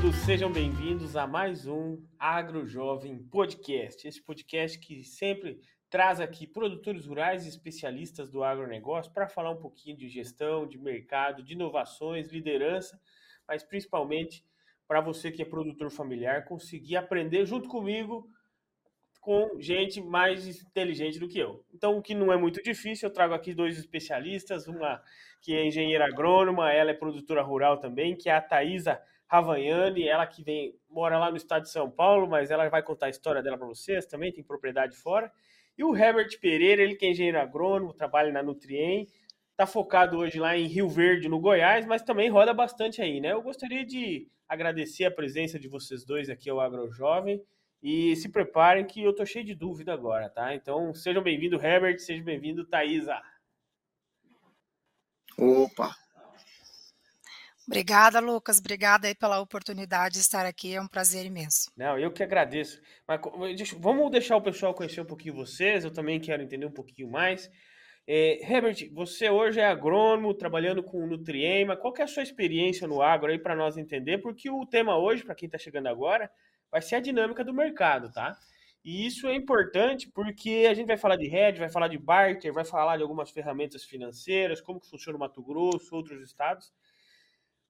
todos, sejam bem-vindos a mais um Agro Jovem Podcast. Esse podcast que sempre traz aqui produtores rurais e especialistas do agronegócio para falar um pouquinho de gestão, de mercado, de inovações, liderança, mas principalmente para você que é produtor familiar conseguir aprender junto comigo com gente mais inteligente do que eu. Então, o que não é muito difícil, eu trago aqui dois especialistas, uma que é engenheira agrônoma, ela é produtora rural também, que é a Thaisa Ravagnani, ela que vem, mora lá no estado de São Paulo, mas ela vai contar a história dela para vocês também, tem propriedade fora. E o Herbert Pereira, ele que é engenheiro agrônomo, trabalha na Nutrien, está focado hoje lá em Rio Verde, no Goiás, mas também roda bastante aí, né? Eu gostaria de agradecer a presença de vocês dois aqui ao Agro Jovem e se preparem que eu tô cheio de dúvida agora, tá? Então, sejam bem-vindos, Herbert, seja bem-vindo, Thaisa. Opa! Obrigada, Lucas. Obrigada aí pela oportunidade de estar aqui. É um prazer imenso. Não, eu que agradeço. Mas vamos deixar o pessoal conhecer um pouquinho vocês. Eu também quero entender um pouquinho mais. É, Herbert, você hoje é agrônomo, trabalhando com Nutriema. Qual é a sua experiência no agro aí para nós entender? Porque o tema hoje, para quem está chegando agora, vai ser a dinâmica do mercado, tá? E isso é importante porque a gente vai falar de hedge, vai falar de barter, vai falar de algumas ferramentas financeiras, como que funciona o Mato Grosso, outros estados.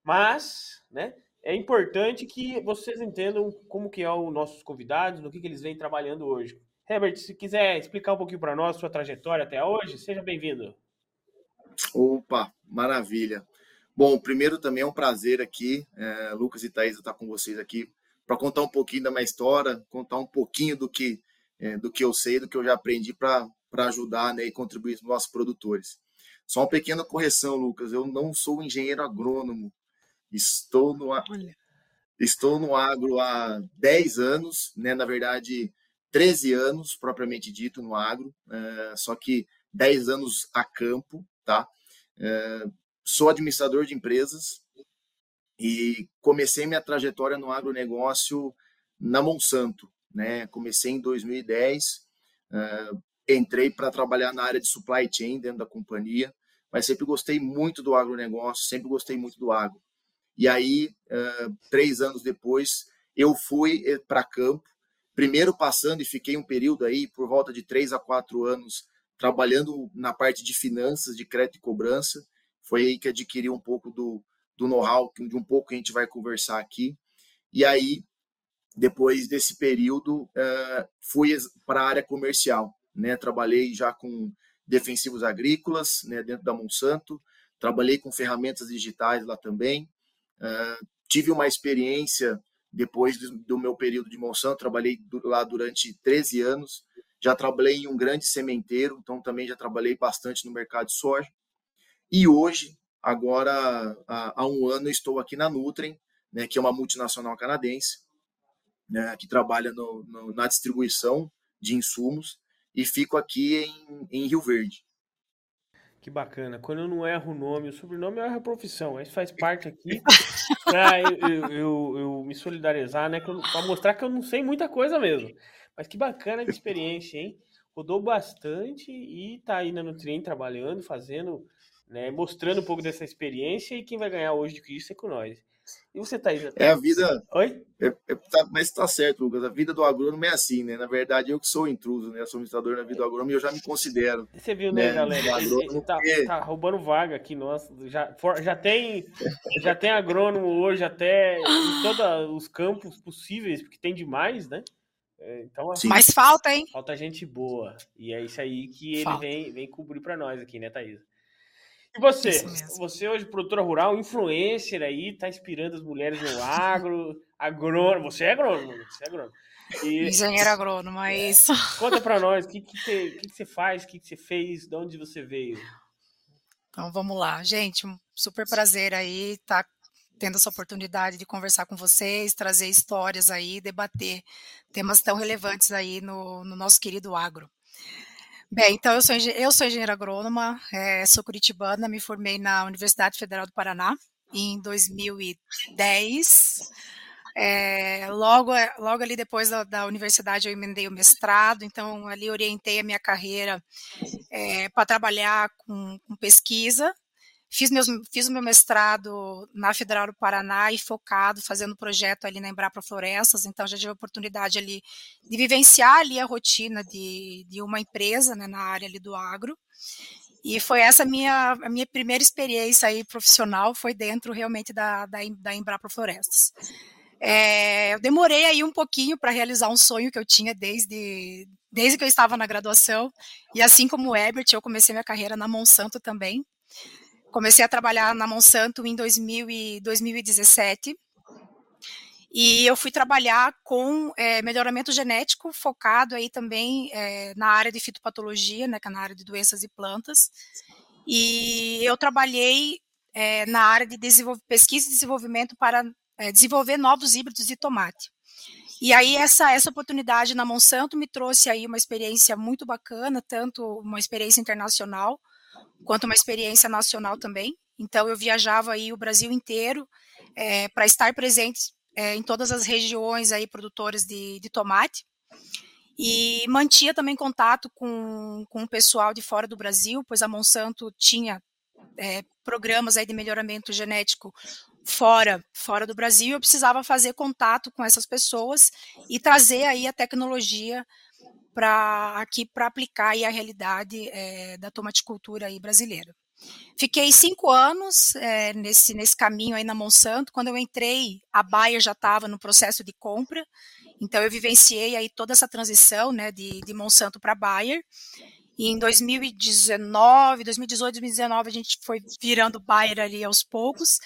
Mas, né, é importante que vocês entendam como que é os nossos convidados, no que, que eles vêm trabalhando hoje. Herbert, se quiser explicar um pouquinho para nós sua trajetória até hoje, seja bem-vindo. Opa, maravilha. Bom, primeiro também é um prazer aqui, é, Lucas e Thaís, estar com vocês aqui para contar um pouquinho da minha história, contar um pouquinho do que, é, do que eu sei, do que eu já aprendi para ajudar né, e contribuir com os nossos produtores. Só uma pequena correção, Lucas, eu não sou engenheiro agrônomo, estou no, estou no agro há 10 anos, né, na verdade 13 anos, propriamente dito, no agro, é, só que 10 anos a campo, tá? É, sou administrador de empresas, e comecei minha trajetória no agronegócio na Monsanto. Né? Comecei em 2010, uh, entrei para trabalhar na área de supply chain dentro da companhia, mas sempre gostei muito do agronegócio, sempre gostei muito do agro. E aí, três anos depois, eu fui eh, para campo, primeiro passando e fiquei um período aí, por volta de três a quatro anos, trabalhando na parte de finanças, de crédito e cobrança. Foi aí que adquiri um pouco do, do know-how, de um pouco que a gente vai conversar aqui. E aí, depois desse período, fui para a área comercial. Né? Trabalhei já com defensivos agrícolas né, dentro da Monsanto, trabalhei com ferramentas digitais lá também. Uh, tive uma experiência depois do meu período de Monsanto, trabalhei lá durante 13 anos. Já trabalhei em um grande sementeiro, então também já trabalhei bastante no mercado de soja. E hoje Agora, há, há um ano, estou aqui na Nutrem, né, que é uma multinacional canadense, né, que trabalha no, no, na distribuição de insumos, e fico aqui em, em Rio Verde. Que bacana. Quando eu não erro o nome, o sobrenome eu erro a profissão. Isso faz parte aqui para eu, eu, eu, eu, me solidarizar, né? Para mostrar que eu não sei muita coisa mesmo. Mas que bacana de experiência, hein? Rodou bastante e tá aí na Nutrien trabalhando, fazendo né? Mostrando um pouco dessa experiência e quem vai ganhar hoje com isso é com nós. E você, Thaís? É a vida. Oi? É, é, tá, mas tá certo, Lucas. A vida do agrônomo é assim, né? Na verdade, eu que sou intruso, né? Eu sou administrador na vida do agrônomo e eu já me considero. Você viu, né, né galera? Ele, ele tá, porque... tá, roubando vaga aqui, nossa. Já, for, já, tem, já tem agrônomo hoje até em todos os campos possíveis, porque tem demais, né? É, então, assim, Mas falta, hein? Falta gente boa. E é isso aí que ele vem, vem cobrir para nós aqui, né, Thaís? E você? Você hoje, produtora rural, influencer aí, tá inspirando as mulheres no agro, agrônomo. Você é agrônomo, você é agrônomo. E, Engenheiro agrônomo, é, é isso. Conta para nós, o que, que, você, que, que você faz, o que, que você fez, de onde você veio? Então vamos lá, gente, um super prazer aí estar tá tendo essa oportunidade de conversar com vocês, trazer histórias aí, debater temas tão relevantes aí no, no nosso querido agro. Bem, então eu sou, eu sou engenheira agrônoma, é, sou curitibana, me formei na Universidade Federal do Paraná em 2010. É, logo, é, logo ali depois da, da, universidade eu emendei o mestrado, então ali orientei a minha carreira é, para trabalhar com, com, pesquisa Fiz, meus, fiz o meu mestrado na Federal do Paraná e focado, fazendo projeto ali na Embrapa Florestas, então já tive a oportunidade ali de vivenciar ali a rotina de, de uma empresa né, na área ali do agro. E foi essa minha, a minha primeira experiência aí profissional, foi dentro realmente da, da, da Embrapa Florestas. É, eu demorei aí um pouquinho para realizar um sonho que eu tinha desde, desde que eu estava na graduação. E assim como o Ebert, eu comecei minha carreira na Monsanto também. Comecei a trabalhar na Monsanto em 2000 e 2017. E eu fui trabalhar com é, melhoramento genético, focado aí também é, na área de fitopatologia, né, que é na área de doenças e plantas. E eu trabalhei é, na área de pesquisa e desenvolvimento para é, desenvolver novos híbridos de tomate. E aí essa essa oportunidade na Monsanto me trouxe aí uma experiência muito bacana, tanto uma experiência internacional quanto uma experiência nacional também. Então eu viajava aí o Brasil inteiro é, para estar presente é, em todas as regiões aí produtoras de, de tomate e mantinha também contato com, com o pessoal de fora do Brasil, pois a Monsanto tinha é, programas aí de melhoramento genético fora, fora do Brasil, eu precisava fazer contato com essas pessoas e trazer aí a tecnologia para aqui para aplicar aí a realidade é, da tomaticultura aí brasileira. Fiquei cinco anos é, nesse, nesse caminho aí na Monsanto. Quando eu entrei, a Bayer já estava no processo de compra, então eu vivenciei aí toda essa transição né, de, de Monsanto para Bayer. E em 2019, 2018, 2019, a gente foi virando Bayer ali aos poucos.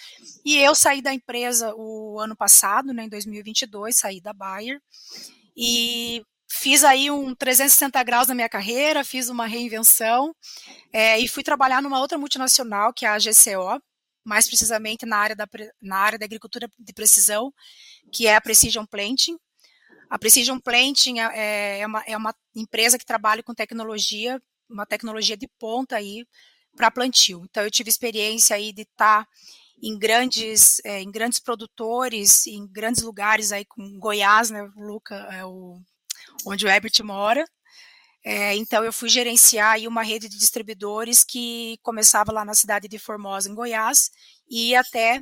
E eu saí da empresa o ano passado, né, em 2022, saí da Bayer. E fiz aí um 360 graus na minha carreira, fiz uma reinvenção é, e fui trabalhar numa outra multinacional, que é a GCO, mais precisamente na área da, na área da agricultura de precisão, que é a Precision Planting. A Precision Planting é, é, é, uma, é uma empresa que trabalha com tecnologia, uma tecnologia de ponta aí para plantio. Então eu tive experiência aí de estar tá em grandes, é, em grandes produtores, em grandes lugares aí com Goiás, né, o Luca, é o, onde o Herbert mora. É, então eu fui gerenciar aí uma rede de distribuidores que começava lá na cidade de Formosa, em Goiás, e ia até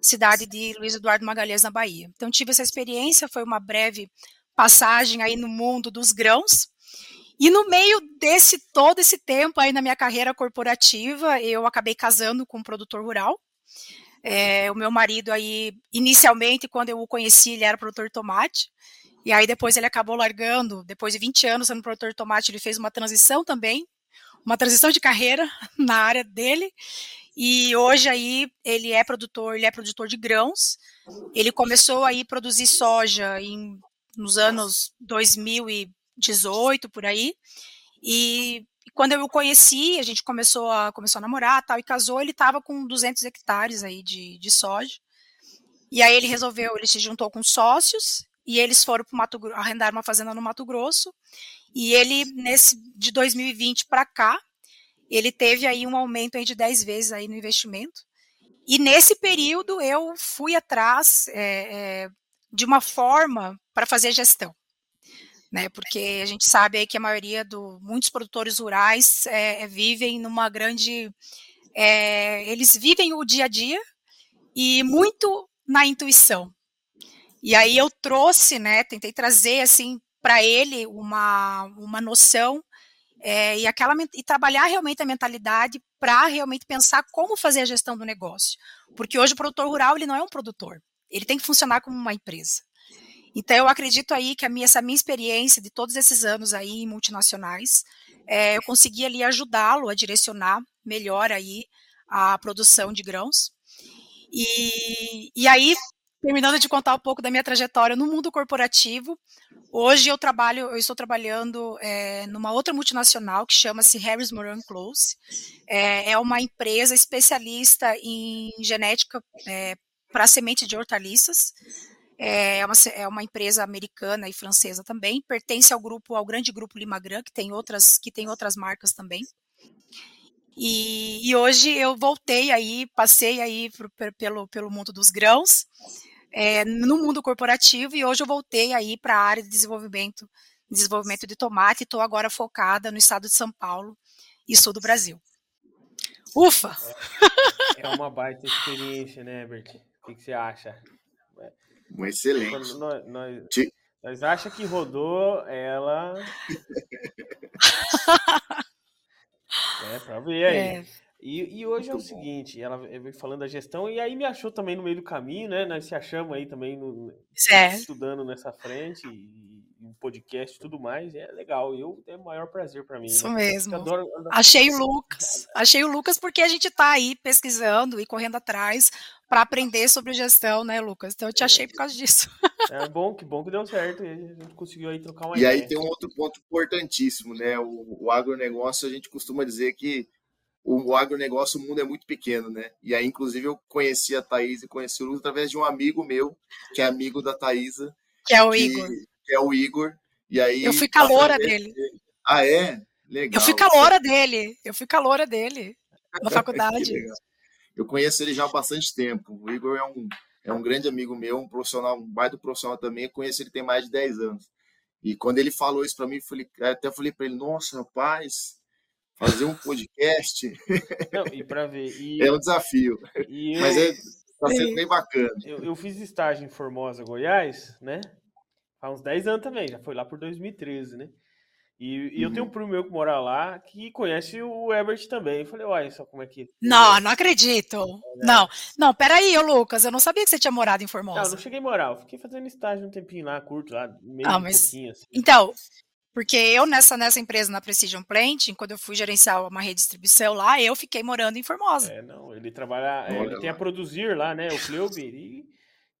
cidade de Luiz Eduardo Magalhães, na Bahia. Então, tive essa experiência, foi uma breve passagem aí no mundo dos grãos. E no meio desse todo esse tempo aí na minha carreira corporativa, eu acabei casando com um produtor rural. É, o meu marido aí, inicialmente, quando eu o conheci, ele era produtor de tomate. E aí depois ele acabou largando, depois de 20 anos sendo produtor de tomate, ele fez uma transição também, uma transição de carreira na área dele. E hoje aí ele é produtor, ele é produtor de grãos. Ele começou aí a produzir soja em, nos anos 2018 por aí. E quando eu o conheci, a gente começou a começou a namorar, tal e casou, ele estava com 200 hectares aí de, de soja. E aí ele resolveu, ele se juntou com sócios e eles foram para Mato arrendar uma fazenda no Mato Grosso. E ele nesse de 2020 para cá, ele teve aí um aumento aí de 10 vezes aí no investimento. E nesse período eu fui atrás é, é, de uma forma para fazer gestão. Né, porque a gente sabe aí que a maioria do muitos produtores rurais é, vivem numa grande eles vivem o dia a dia e muito na intuição. E aí eu trouxe, né, tentei trazer assim para ele uma, uma noção é, e, aquela, e trabalhar realmente a mentalidade para realmente pensar como fazer a gestão do negócio. Porque hoje o produtor rural ele não é um produtor, ele tem que funcionar como uma empresa. Então eu acredito aí que minha, essa minha experiência de todos esses anos aí em multinacionais, é, eu consegui ali ajudá-lo a direcionar melhor aí a produção de grãos. E, e aí terminando de contar um pouco da minha trajetória no mundo corporativo, hoje eu trabalho, eu estou trabalhando é, numa outra multinacional que chama-se Harris Moran Close. É, é, uma empresa especialista em genética é, para semente de hortaliças. É uma, é uma empresa americana e francesa também. Pertence ao grupo, ao grande grupo Limagran, que tem outras, que tem outras marcas também. E, e, hoje eu voltei aí, passei aí pro, pelo, pelo mundo dos grãos, é, no mundo corporativo e hoje eu voltei aí para a área de desenvolvimento, desenvolvimento de tomate e estou agora focada no estado de São Paulo e sul do Brasil. Ufa! É, é uma baita experiência, né, Bert? O que, que você acha? Um excelente. Nós, nós, nós achamos que rodou ela. é, aí. É. E, e, hoje Muito é o bom. seguinte, ela veio falando da gestão e aí me achou também no meio do caminho, né? Nós se achamos aí também no, é. estudando nessa frente e, e podcast e tudo mais. É legal, eu é o maior prazer para mim. Isso né? mesmo. Adoro, adoro... Achei o Lucas. Achei o Lucas porque a gente tá aí pesquisando e correndo atrás para aprender sobre gestão, né, Lucas? Então eu te achei por causa disso. É bom, que bom que deu certo. E a gente conseguiu aí trocar uma e ideia. E aí tem um outro ponto importantíssimo, né? O, o agronegócio, a gente costuma dizer que o, o agronegócio, o mundo é muito pequeno, né? E aí, inclusive, eu conheci a Thaís e conheci o Lucas através de um amigo meu, que é amigo da Thaisa. Que é o que, Igor. Que é o Igor. E aí, eu fui caloura dele. dele. Ah, é? Legal. Eu fui caloura dele. Eu fui caloura dele na faculdade. eu conheço ele já há bastante tempo. O Igor é um, é um grande amigo meu, um profissional, um baita profissional também. Eu conheço ele tem mais de 10 anos. E quando ele falou isso para mim, eu falei, até falei para ele: Nossa, rapaz, fazer um podcast. Não, e para ver. E, é um desafio. Eu, mas é, tá sendo bem bacana. Eu, eu, fiz estágio em Formosa, Goiás, né? Há uns 10 anos também, já foi lá por 2013, né? E, e eu tenho um uhum. primo meu que mora lá que conhece o Ebert também. Eu falei, olha só como é que. Não, não acredito. É. Não, não, peraí, ô Lucas, eu não sabia que você tinha morado em Formosa. Não, não cheguei a morar, eu fiquei fazendo estágio um tempinho lá, curto, lá, meio ah, mas... pouquinho assim. Então, porque eu, nessa, nessa empresa, na Precision Plant, quando eu fui gerenciar uma rede de distribuição lá, eu fiquei morando em Formosa. É, não, ele trabalha, é, ele tem a produzir lá, né, o Cleubi.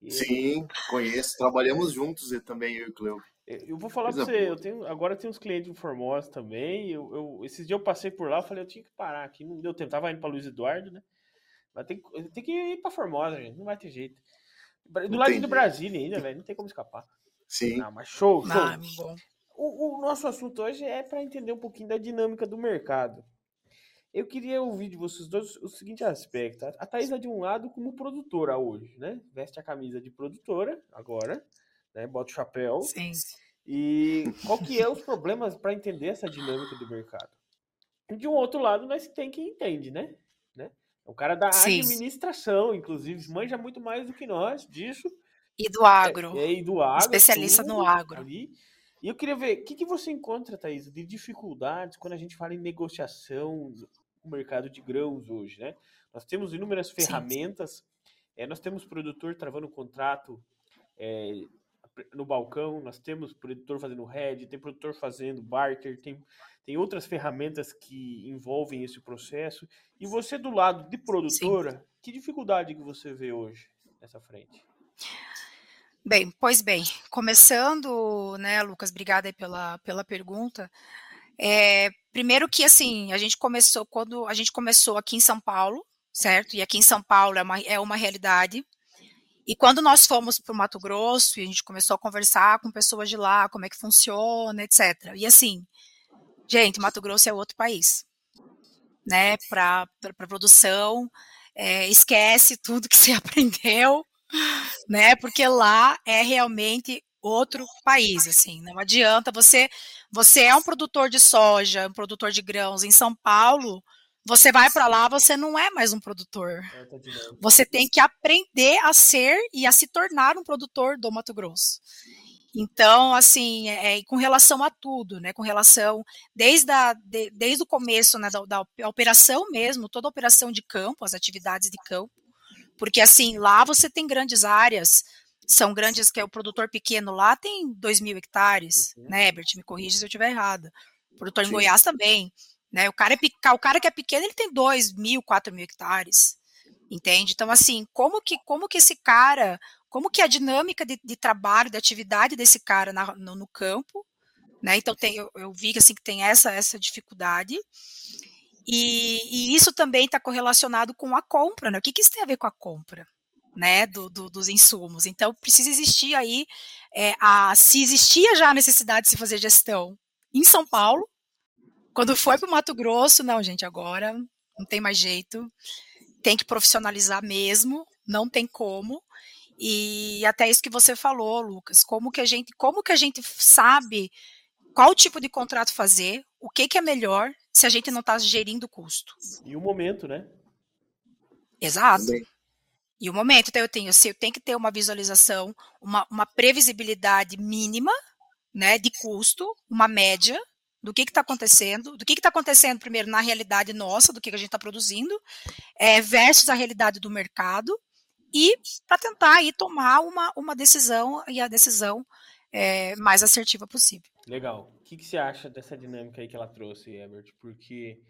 E, e Sim, conheço, trabalhamos juntos também, eu e o Cleubi. Eu vou falar para você, eu tenho, agora tem uns clientes em Formosa também. Eu, eu, esses dias eu passei por lá, eu falei, eu tinha que parar aqui, não deu tempo. Tava indo para Luiz Eduardo, né? Mas tem, tem que ir para Formosa, gente, não vai ter jeito. Do lado do Brasília ainda, velho, não tem como escapar. Sim. Ah, mas show, show. Ah, bom o, o nosso assunto hoje é para entender um pouquinho da dinâmica do mercado. Eu queria ouvir de vocês dois o seguinte aspecto. A Thais é de um lado como produtora hoje, né? Veste a camisa de produtora agora, né? Bota o chapéu. Sim. E qual que é os problemas para entender essa dinâmica do mercado? De um outro lado, nós tem quem entende, né? né? O cara da Sim. administração, inclusive, manja muito mais do que nós disso. E do agro. É, é e do agro. Especialista no agro. Ali. E eu queria ver, o que, que você encontra, Thaís, de dificuldades quando a gente fala em negociação no mercado de grãos hoje, né? Nós temos inúmeras ferramentas, é, nós temos produtor travando contrato é, no balcão, nós temos produtor fazendo head, tem produtor fazendo barter, tem, tem outras ferramentas que envolvem esse processo. E você do lado de produtora, Sim. que dificuldade que você vê hoje nessa frente? Bem, pois bem, começando, né, Lucas, obrigada pela, pela pergunta. É, primeiro que, assim, a gente começou, quando a gente começou aqui em São Paulo, certo? E aqui em São Paulo é uma, é uma realidade. E quando nós fomos para o Mato Grosso e a gente começou a conversar com pessoas de lá, como é que funciona, etc. E assim, gente, Mato Grosso é outro país, né? Para produção, é, esquece tudo que você aprendeu né? Porque lá é realmente outro país, assim. Não adianta você, você é um produtor de soja, um produtor de grãos em São Paulo, você vai para lá, você não é mais um produtor. Você tem que aprender a ser e a se tornar um produtor do Mato Grosso. Então, assim, é, é, com relação a tudo, né? Com relação desde, a, de, desde o começo né, da, da operação mesmo, toda a operação de campo, as atividades de campo, porque assim, lá você tem grandes áreas, são grandes, que é o produtor pequeno lá tem 2 mil hectares, uhum. né, Herbert? Me corrija se eu estiver errada. O produtor Sim. em Goiás também. Né? O, cara é, o cara que é pequeno, ele tem 2 mil, 4 mil hectares. Entende? Então, assim, como que, como que esse cara, como que a dinâmica de, de trabalho, de atividade desse cara na, no, no, campo, né? Então tem, eu, eu vi assim, que tem essa, essa dificuldade. E, e isso também está correlacionado com a compra, né? O que, que isso tem a ver com a compra? Né, do, do, dos insumos. Então, precisa existir aí, é, a, se existia já a necessidade de se fazer gestão em São Paulo, quando foi para o Mato Grosso, não, gente, agora não tem mais jeito, tem que profissionalizar mesmo, não tem como. E até isso que você falou, Lucas, como que a gente, como que a gente sabe qual tipo de contrato fazer, o que, que é melhor, se a gente não está gerindo custo. E o momento, né? Exato. Também. E o momento, então eu tenho, assim, eu tenho que ter uma visualização, uma, uma previsibilidade mínima, né, de custo, uma média do que está acontecendo, do que está acontecendo primeiro na realidade nossa, do que, que a gente está produzindo, é, versus a realidade do mercado, e para tentar aí tomar uma, uma decisão e a decisão é, mais assertiva possível. Legal. O que, que, você acha dessa dinâmica aí que ela trouxe, Ebert? Porque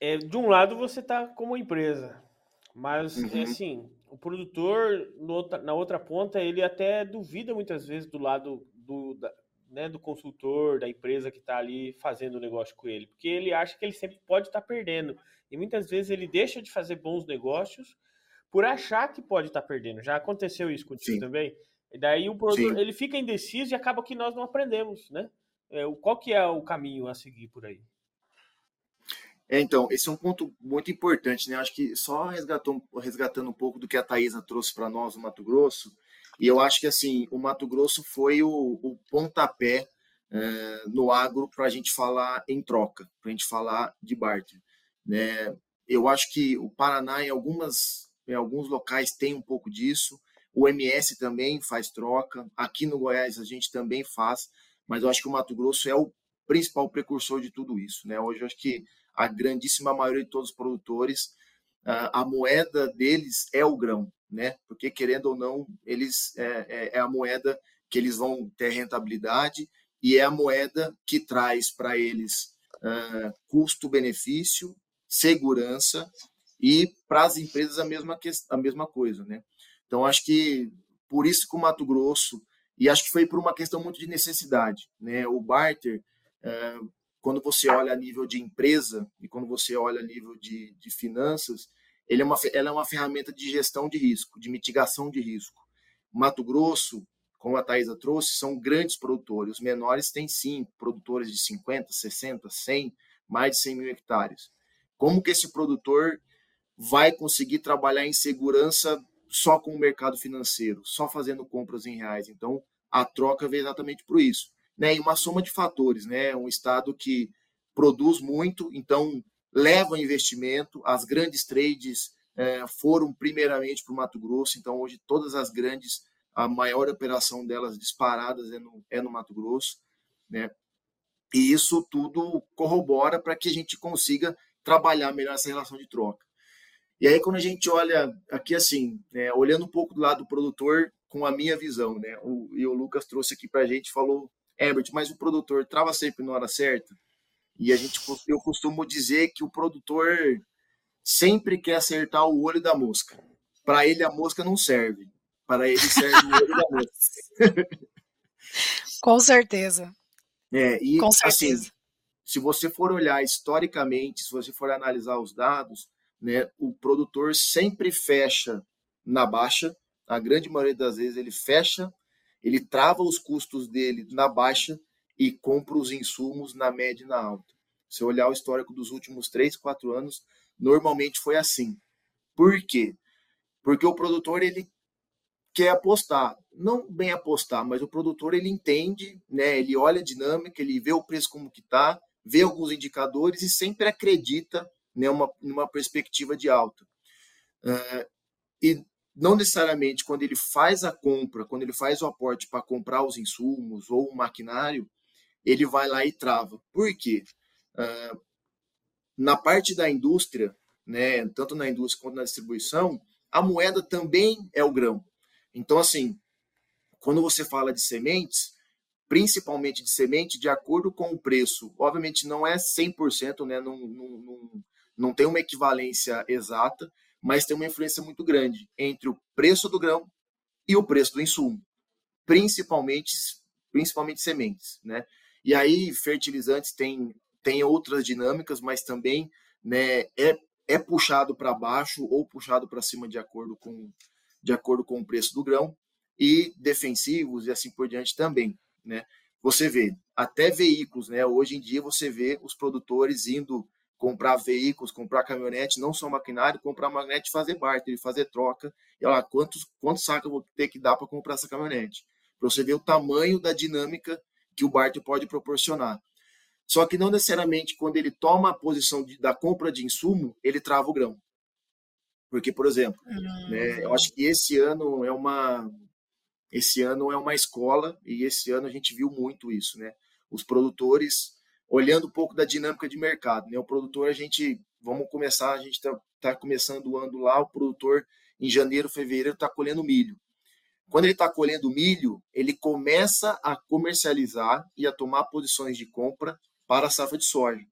é, de um lado você está como empresa, mas uhum. assim, o produtor no, na outra ponta ele até duvida muitas vezes do lado do, da, né, do consultor, da empresa que está ali fazendo o negócio com ele, porque ele acha que ele sempre pode estar tá perdendo. E muitas vezes ele deixa de fazer bons negócios por achar que pode estar tá perdendo. Já aconteceu isso contigo Sim. também? E daí o produtor Sim. ele fica indeciso e acaba que nós não aprendemos, né? É, qual que é o caminho a seguir por aí? É, então, esse é um ponto muito importante, né? Acho que só resgatando, resgatando um pouco do que a Thaisa trouxe para nós no Mato Grosso, e eu acho que assim, o Mato Grosso foi o, o pontapé é, no agro para a gente falar em troca, para a gente falar de barter. Né? Eu acho que o Paraná, em, algumas, em alguns locais, tem um pouco disso. O MS também faz troca. Aqui no Goiás a gente também faz. Mas eu acho que o Mato Grosso é o principal precursor de tudo isso. Né? Hoje eu acho que a grandíssima maioria de todos os produtores, a moeda deles é o grão né? Porque querendo ou não, eles é, é, é a moeda que eles vão ter rentabilidade e é a moeda que traz para eles uh, custo-benefício, segurança e para as empresas a mesma, a mesma coisa, né? Então acho que por isso que o Mato Grosso e acho que foi por uma questão muito de necessidade, né? O barter uh, quando você olha a nível de empresa e quando você olha a nível de, de finanças, ele é uma, ela é uma ferramenta de gestão de risco, de mitigação de risco. Mato Grosso, como a Thaisa trouxe, são grandes produtores. Os menores têm, sim, produtores de 50, 60, 100, mais de 100 mil hectares. Como que esse produtor vai conseguir trabalhar em segurança só com o mercado financeiro, só fazendo compras em reais? Então, a troca veio exatamente por isso. Né? E uma soma de fatores, né? Um estado que produz muito, então leva investimento. As grandes trades é, foram primeiramente para o Mato Grosso, então hoje todas as grandes, a maior operação delas disparadas é no, é no Mato Grosso, né? E isso tudo corrobora para que a gente consiga trabalhar melhor essa relação de troca. E aí, quando a gente olha aqui assim, né, olhando um pouco do lado do produtor, com a minha visão, né? O, e o Lucas trouxe aqui para a gente, falou, Herbert, mas o produtor trava sempre na hora certa? E a gente, eu costumo dizer que o produtor sempre quer acertar o olho da mosca. Para ele a mosca não serve, para ele serve o olho da mosca. Com certeza. É, e, Com assim, certeza. Assim, se você for olhar historicamente, se você for analisar os dados, né, o produtor sempre fecha na baixa, a grande maioria das vezes ele fecha, ele trava os custos dele na baixa e compra os insumos na média e na alta. Se olhar o histórico dos últimos 3, 4 anos, normalmente foi assim. Por quê? Porque o produtor ele quer apostar, não bem apostar, mas o produtor ele entende, né? Ele olha a dinâmica, ele vê o preço como que tá, vê alguns indicadores e sempre acredita né, uma, numa perspectiva de alta. Uh, e não necessariamente quando ele faz a compra, quando ele faz o aporte para comprar os insumos ou o maquinário, ele vai lá e trava. Por quê? Uh, na parte da indústria, né, tanto na indústria quanto na distribuição, a moeda também é o grão. Então, assim, quando você fala de sementes, principalmente de semente, de acordo com o preço, obviamente não é 100%, né, não, não tem uma equivalência exata, mas tem uma influência muito grande entre o preço do grão e o preço do insumo, principalmente, principalmente sementes, né? E aí, fertilizantes tem, tem outras dinâmicas, mas também né, é, é puxado para baixo ou puxado para cima de acordo, com, de acordo com o preço do grão, e defensivos e assim por diante também. Né? Você vê, até veículos, né? hoje em dia você vê os produtores indo comprar veículos, comprar caminhonete, não só maquinário, comprar magnete e fazer barter, fazer troca. E olha lá, quantos, quantos sacos eu vou ter que dar para comprar essa caminhonete? Para você ver o tamanho da dinâmica que o barter pode proporcionar. Só que não necessariamente quando ele toma a posição de, da compra de insumo, ele trava o grão. Porque, por exemplo, uhum. né, eu acho que esse ano é uma esse ano é uma escola e esse ano a gente viu muito isso, né? Os produtores olhando um pouco da dinâmica de mercado, né? O produtor a gente vamos começar, a gente está tá começando o ano lá, o produtor em janeiro, fevereiro está colhendo milho. Quando ele está colhendo milho, ele começa a comercializar e a tomar posições de compra para a safra de soja.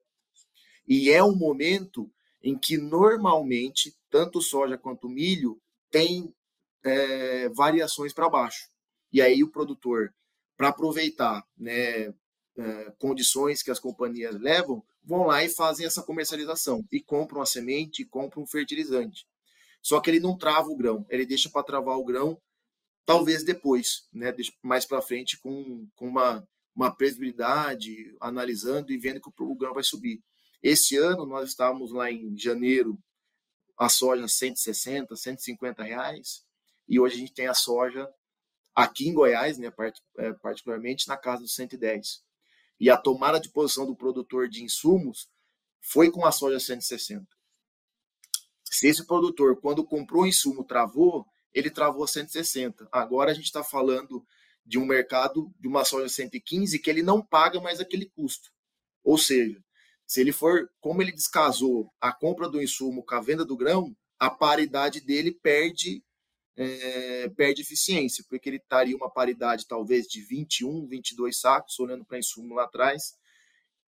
E é um momento em que normalmente tanto soja quanto milho tem é, variações para baixo. E aí o produtor, para aproveitar né, é, condições que as companhias levam, vão lá e fazem essa comercialização e compram a semente, e compram um fertilizante. Só que ele não trava o grão, ele deixa para travar o grão talvez depois, né, mais para frente com, com uma, uma previsibilidade, analisando e vendo que o grão vai subir. Esse ano nós estávamos lá em janeiro, a soja 160, 150 reais, e hoje a gente tem a soja aqui em Goiás, né, é, particularmente na casa dos 110. E a tomada de posição do produtor de insumos foi com a soja 160. Se esse produtor, quando comprou o insumo, travou, ele travou 160. Agora a gente está falando de um mercado de uma soja 115 que ele não paga mais aquele custo. Ou seja, se ele for, como ele descasou a compra do insumo com a venda do grão, a paridade dele perde é, perde eficiência, porque ele estaria uma paridade talvez de 21, 22 sacos, olhando para insumo lá atrás,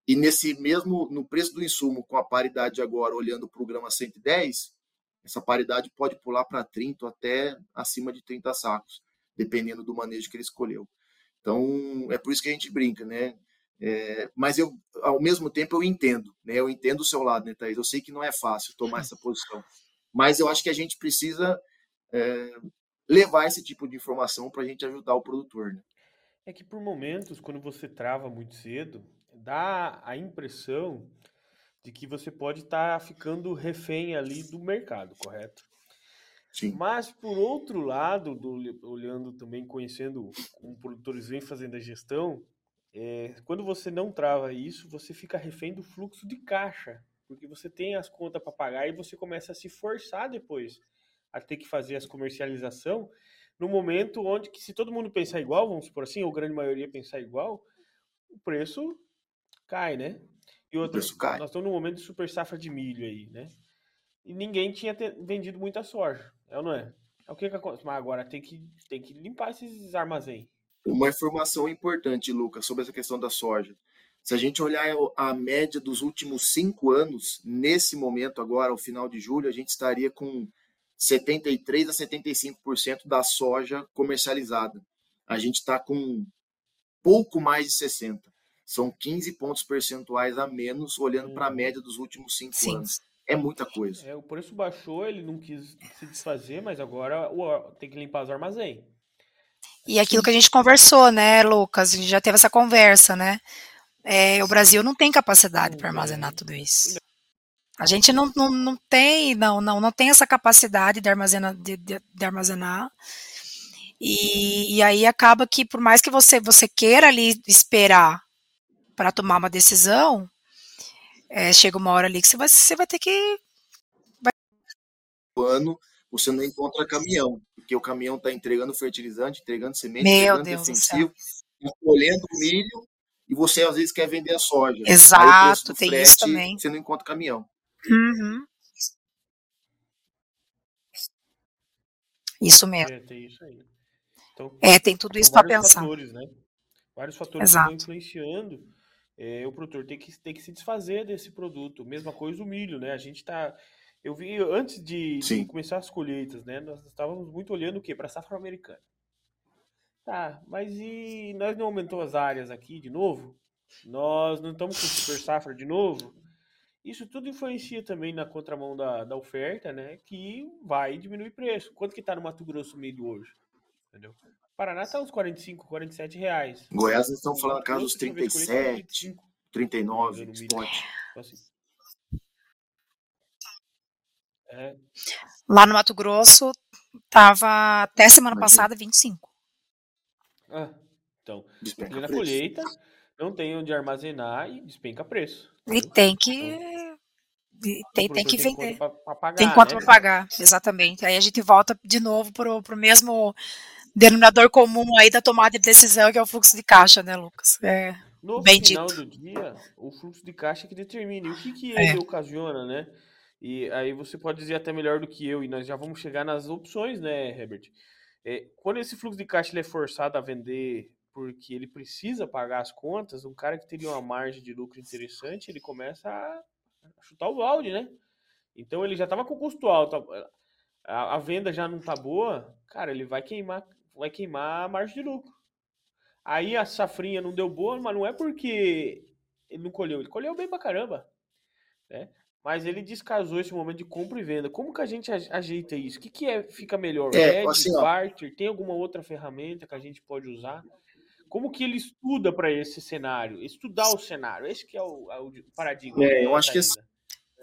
e nesse mesmo, no preço do insumo, com a paridade agora, olhando para o grama 110, essa paridade pode pular para 30 até acima de 30 sacos, dependendo do manejo que ele escolheu. Então, é por isso que a gente brinca, né? É, mas eu, ao mesmo tempo, eu entendo, né? Eu entendo o seu lado, né, Thaís? Eu sei que não é fácil tomar essa posição, mas eu acho que a gente precisa é, levar esse tipo de informação para a gente ajudar o produtor. Né? É que por momentos, quando você trava muito cedo, dá a impressão de que você pode estar tá ficando refém ali do mercado, correto? Sim. Mas por outro lado, do, olhando também, conhecendo como produtores vêm fazendo a gestão, é, quando você não trava isso, você fica refém do fluxo de caixa, porque você tem as contas para pagar e você começa a se forçar depois a ter que fazer as comercialização no momento onde que se todo mundo pensar igual, vamos supor assim, ou grande maioria pensar igual, o preço cai, né? E outra, nós estamos num momento de super safra de milho aí, né? E ninguém tinha vendido muita soja, é ou não é? É o que, que acontece? Mas agora tem que, tem que limpar esses armazéns. Uma informação importante, Lucas, sobre essa questão da soja. Se a gente olhar a média dos últimos cinco anos, nesse momento agora, ao final de julho, a gente estaria com 73 a 75% da soja comercializada. A gente está com pouco mais de 60. São 15 pontos percentuais a menos, olhando para a uhum. média dos últimos cinco Sim. anos. É muita coisa. É, o preço baixou, ele não quis se desfazer, mas agora tem que limpar os armazéns. E aquilo que a gente conversou, né, Lucas? A gente já teve essa conversa, né? É, o Brasil não tem capacidade para armazenar tudo isso. A gente não, não, não tem, não, não, não tem essa capacidade de armazenar. De, de, de armazenar. E, e, aí acaba que, por mais que você, você queira ali esperar para tomar uma decisão, é, chega uma hora ali que você vai, você vai ter que. Vai... ano você não encontra caminhão, porque o caminhão está entregando fertilizante, entregando semente, Meu entregando Deus defensivo, tá colhendo milho, e você às vezes quer vender a soja. Exato, tem frete, isso também. Você não encontra caminhão. Uhum. Isso mesmo. É, tem isso aí. Então, é, tem tudo isso para pensar. Fatores, né? Vários fatores Exato. que estão influenciando é, o produtor tem que, tem que se desfazer desse produto. Mesma coisa o milho, né? A gente tá. Eu vi antes de, de começar as colheitas, né? Nós estávamos muito olhando o quê? Para a safra americana. Tá, mas e nós não aumentou as áreas aqui de novo? Nós não estamos com super safra de novo? Isso tudo influencia também na contramão da, da oferta, né? Que vai diminuir preço. Quanto que tá no Mato Grosso milho hoje? Entendeu? Paraná tá uns 45, 47 reais. Goiás estão falando casa dos 37, 39, spot. Então, assim, é. Lá no Mato Grosso tava até semana passada 25. Ah, então, na colheita, não tem onde armazenar e despenca preço. E tem que então, tem, tem que vender. Tem, pagar, tem quanto né? para pagar, exatamente. Aí a gente volta de novo pro, pro mesmo denominador comum aí da tomada de decisão, que é o fluxo de caixa, né, Lucas? É, no bem final dito. do dia, o fluxo de caixa é que determina. E o que, que ele É. ocasiona, né? E aí você pode dizer até melhor do que eu, e nós já vamos chegar nas opções, né, Herbert? É, quando esse fluxo de caixa ele é forçado a vender porque ele precisa pagar as contas, um cara que teria uma margem de lucro interessante, ele começa a chutar o balde, né? Então ele já estava com custo alto, a, a venda já não tá boa, cara, ele vai queimar, vai queimar a margem de lucro. Aí a safrinha não deu boa, mas não é porque ele não colheu, ele colheu bem pra caramba, né? Mas ele descasou esse momento de compra e venda. Como que a gente ajeita isso? O que, que é, fica melhor? É, Hedge, assim, barter? Tem alguma outra ferramenta que a gente pode usar? Como que ele estuda para esse cenário? Estudar o cenário. Esse que é o, é o paradigma. É, eu acho que Thaisa?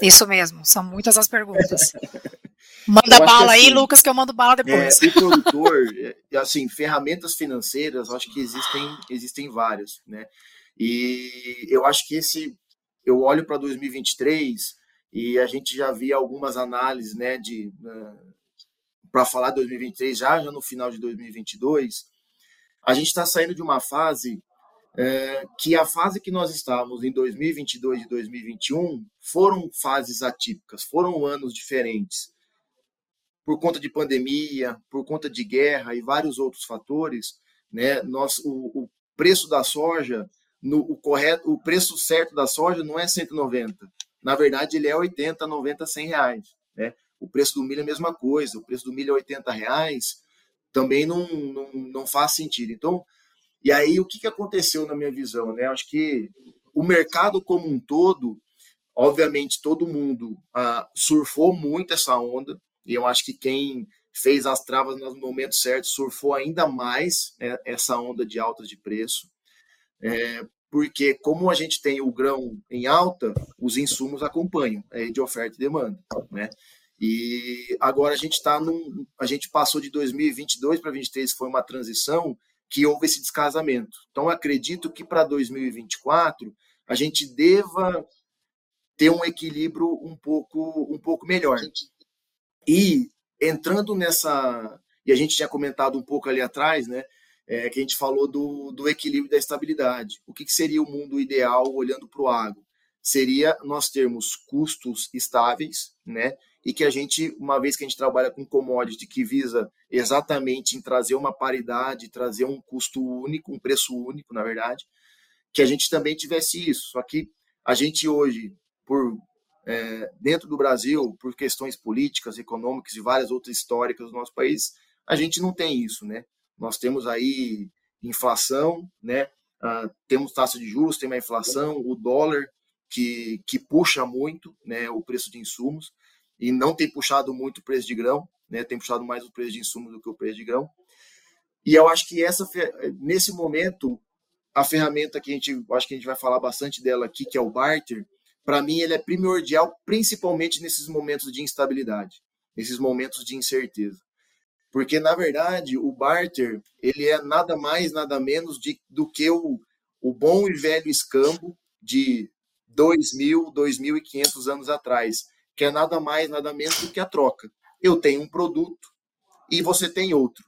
Isso mesmo, são muitas as perguntas. Manda bala aí, assim, Lucas, que eu mando bala É, depois. o produtor, é, assim, ferramentas financeiras, acho que existem, existem várias, né? E eu acho que esse, eu olho para 2023 e a gente já via algumas análises, né, de para falar 2023 já, já no final de 2022, a gente está saindo de uma fase é, que a fase que nós estávamos em 2022 e 2021 foram fases atípicas, foram anos diferentes por conta de pandemia, por conta de guerra e vários outros fatores, né, nós, o, o preço da soja, no, o, correto, o preço certo da soja não é 190. Na verdade, ele é 80, 90, 100 reais. Né? O preço do milho é a mesma coisa. O preço do milho é 80 reais. Também não, não, não faz sentido. Então, e aí, o que, que aconteceu na minha visão? Né? Acho que o mercado como um todo, obviamente, todo mundo ah, surfou muito essa onda. E eu acho que quem fez as travas nos momentos certos surfou ainda mais né, essa onda de alta de preço. É, porque como a gente tem o grão em alta, os insumos acompanham, é de oferta e demanda, né? E agora a gente está num, a gente passou de 2022 para 2023 foi uma transição que houve esse descasamento. Então acredito que para 2024 a gente deva ter um equilíbrio um pouco um pouco melhor. E entrando nessa. E a gente tinha comentado um pouco ali atrás, né? É, que a gente falou do, do equilíbrio da estabilidade. O que, que seria o mundo ideal olhando para o agro? Seria nós termos custos estáveis, né? E que a gente, uma vez que a gente trabalha com commodity que visa exatamente em trazer uma paridade, trazer um custo único, um preço único, na verdade, que a gente também tivesse isso. Só que a gente hoje, por é, dentro do Brasil, por questões políticas, econômicas e várias outras históricas do nosso país, a gente não tem isso, né? Nós temos aí inflação, né? Uh, temos taxa de juros, tem uma inflação, o dólar que, que puxa muito, né? O preço de insumos e não tem puxado muito o preço de grão, né? Tem puxado mais o preço de insumos do que o preço de grão. E eu acho que essa nesse momento a ferramenta que a gente acho que a gente vai falar bastante dela aqui, que é o barter, para mim ele é primordial, principalmente nesses momentos de instabilidade, nesses momentos de incerteza. Porque, na verdade, o barter ele é nada mais, nada menos de, do que o, o bom e velho escambo de 2.000, 2.500 anos atrás, que é nada mais, nada menos do que a troca. Eu tenho um produto e você tem outro.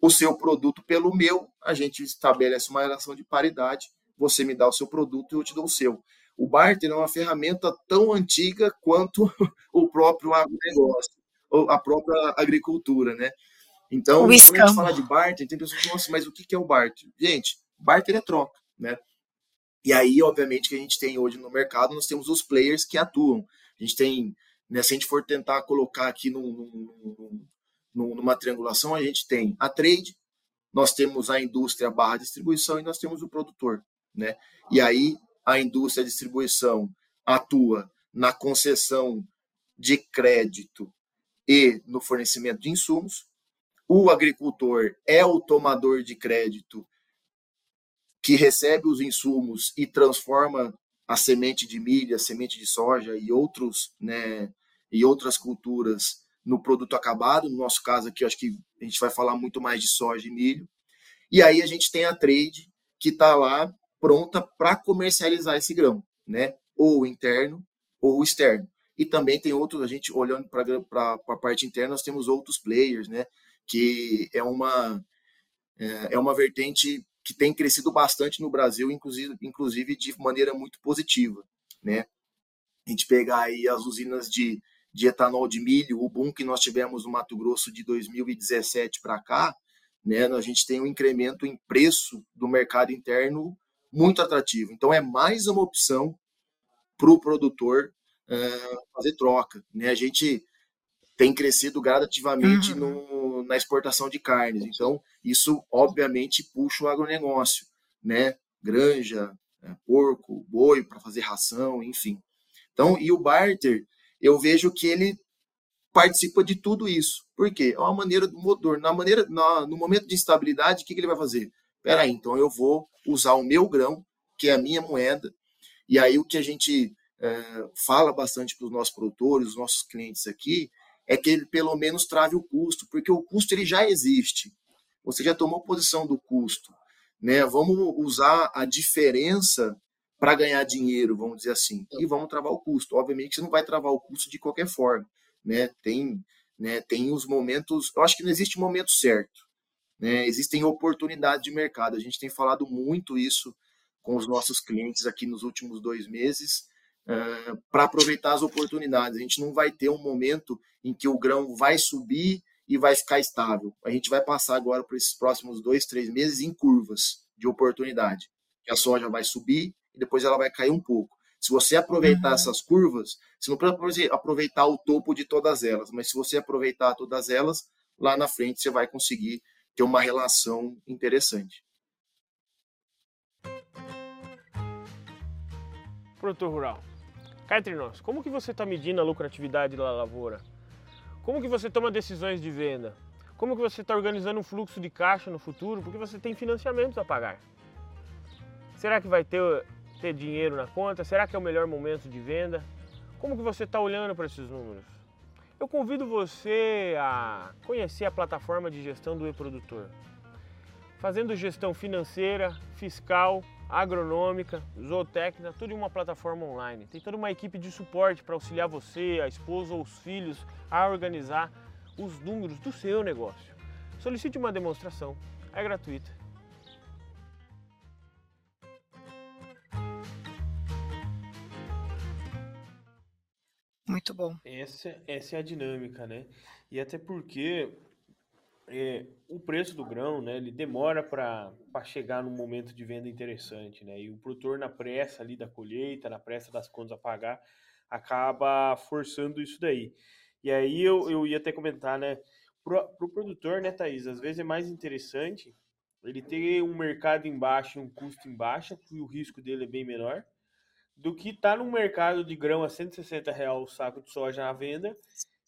O seu produto pelo meu, a gente estabelece uma relação de paridade, você me dá o seu produto e eu te dou o seu. O barter é uma ferramenta tão antiga quanto o próprio agronegócio, ou a própria agricultura, né? Então, quando a gente fala de barter, tem pessoas que falam, nossa, mas o que que é o barter? Gente, barter é troca, né? E aí, obviamente, que a gente tem hoje no mercado, nós temos os players que atuam. A gente tem, né, se a gente for tentar colocar aqui num- num- num- numa triangulação, a gente tem a trade, nós temos a indústria barra distribuição e nós temos o produtor, né? E aí a indústria distribuição atua na concessão de crédito e no fornecimento de insumos. O agricultor é o tomador de crédito que recebe os insumos e transforma a semente de milho, a semente de soja e outros, né, e outras culturas no produto acabado. No nosso caso aqui, acho que a gente vai falar muito mais de soja e milho. E aí a gente tem a trade que está lá pronta para comercializar esse grão, né? Ou interno ou externo. E também tem outros, a gente olhando para a parte interna, nós temos outros players, né? Que é uma, é, é uma vertente que tem crescido bastante no Brasil, inclusive, inclusive de maneira muito positiva, né? A gente pegar aí as usinas de, de etanol de milho, o boom que nós tivemos no Mato Grosso de 2017 para cá, né? A gente tem um incremento em preço do mercado interno muito atrativo. Então é mais uma opção para o produtor uh, fazer troca, né? A gente tem crescido gradativamente uhum. no, na exportação de carnes. Então, isso obviamente puxa o agronegócio, né? Granja, é, porco, boi para fazer ração, enfim. Então, e o barter, eu vejo que ele participa de tudo isso. Por quê? É uma maneira do motor. Na maneira, na, no momento de instabilidade, o que, que ele vai fazer? Peraí, então eu vou usar o meu grão, que é a minha moeda, e aí o que a gente é, fala bastante para os nossos produtores, os nossos clientes aqui, é que ele pelo menos trave o custo, porque o custo ele já existe. Você já tomou posição do custo. Né? Vamos usar a diferença para ganhar dinheiro, vamos dizer assim, e vamos travar o custo. Obviamente você não vai travar o custo de qualquer forma. Né? Tem, né, tem os momentos. Eu acho que não existe momento certo. Né? Existem oportunidades de mercado. A gente tem falado muito isso com os nossos clientes aqui nos últimos dois meses uh, para aproveitar as oportunidades. A gente não vai ter um momento em que o grão vai subir e vai ficar estável. A gente vai passar agora por esses próximos dois, três meses em curvas de oportunidade. Que a soja vai subir e depois ela vai cair um pouco. Se você aproveitar uhum. essas curvas, você não precisa aproveitar o topo de todas elas, mas se você aproveitar todas elas, lá na frente você vai conseguir ter uma relação interessante. Produtor rural, cá entre nós, como que você está medindo a lucratividade da lavoura? Como que você toma decisões de venda? Como que você está organizando um fluxo de caixa no futuro? Porque você tem financiamentos a pagar. Será que vai ter, ter dinheiro na conta? Será que é o melhor momento de venda? Como que você está olhando para esses números? Eu convido você a conhecer a plataforma de gestão do e-produtor. Fazendo gestão financeira, fiscal, agronômica, zootécnica, tudo em uma plataforma online. Tem toda uma equipe de suporte para auxiliar você, a esposa ou os filhos a organizar os números do seu negócio. Solicite uma demonstração, é gratuita. Muito bom. Essa, essa é a dinâmica, né? E até porque é, o preço do grão, né, ele demora para chegar num momento de venda interessante, né? E o produtor na pressa ali da colheita, na pressa das contas a pagar, acaba forçando isso daí. E aí eu, eu ia até comentar, né, para o pro produtor, né, Thaís, às vezes é mais interessante ele ter um mercado embaixo e um custo embaixo, que o risco dele é bem menor, do que tá num mercado de grão a 160 reais o saco de soja à venda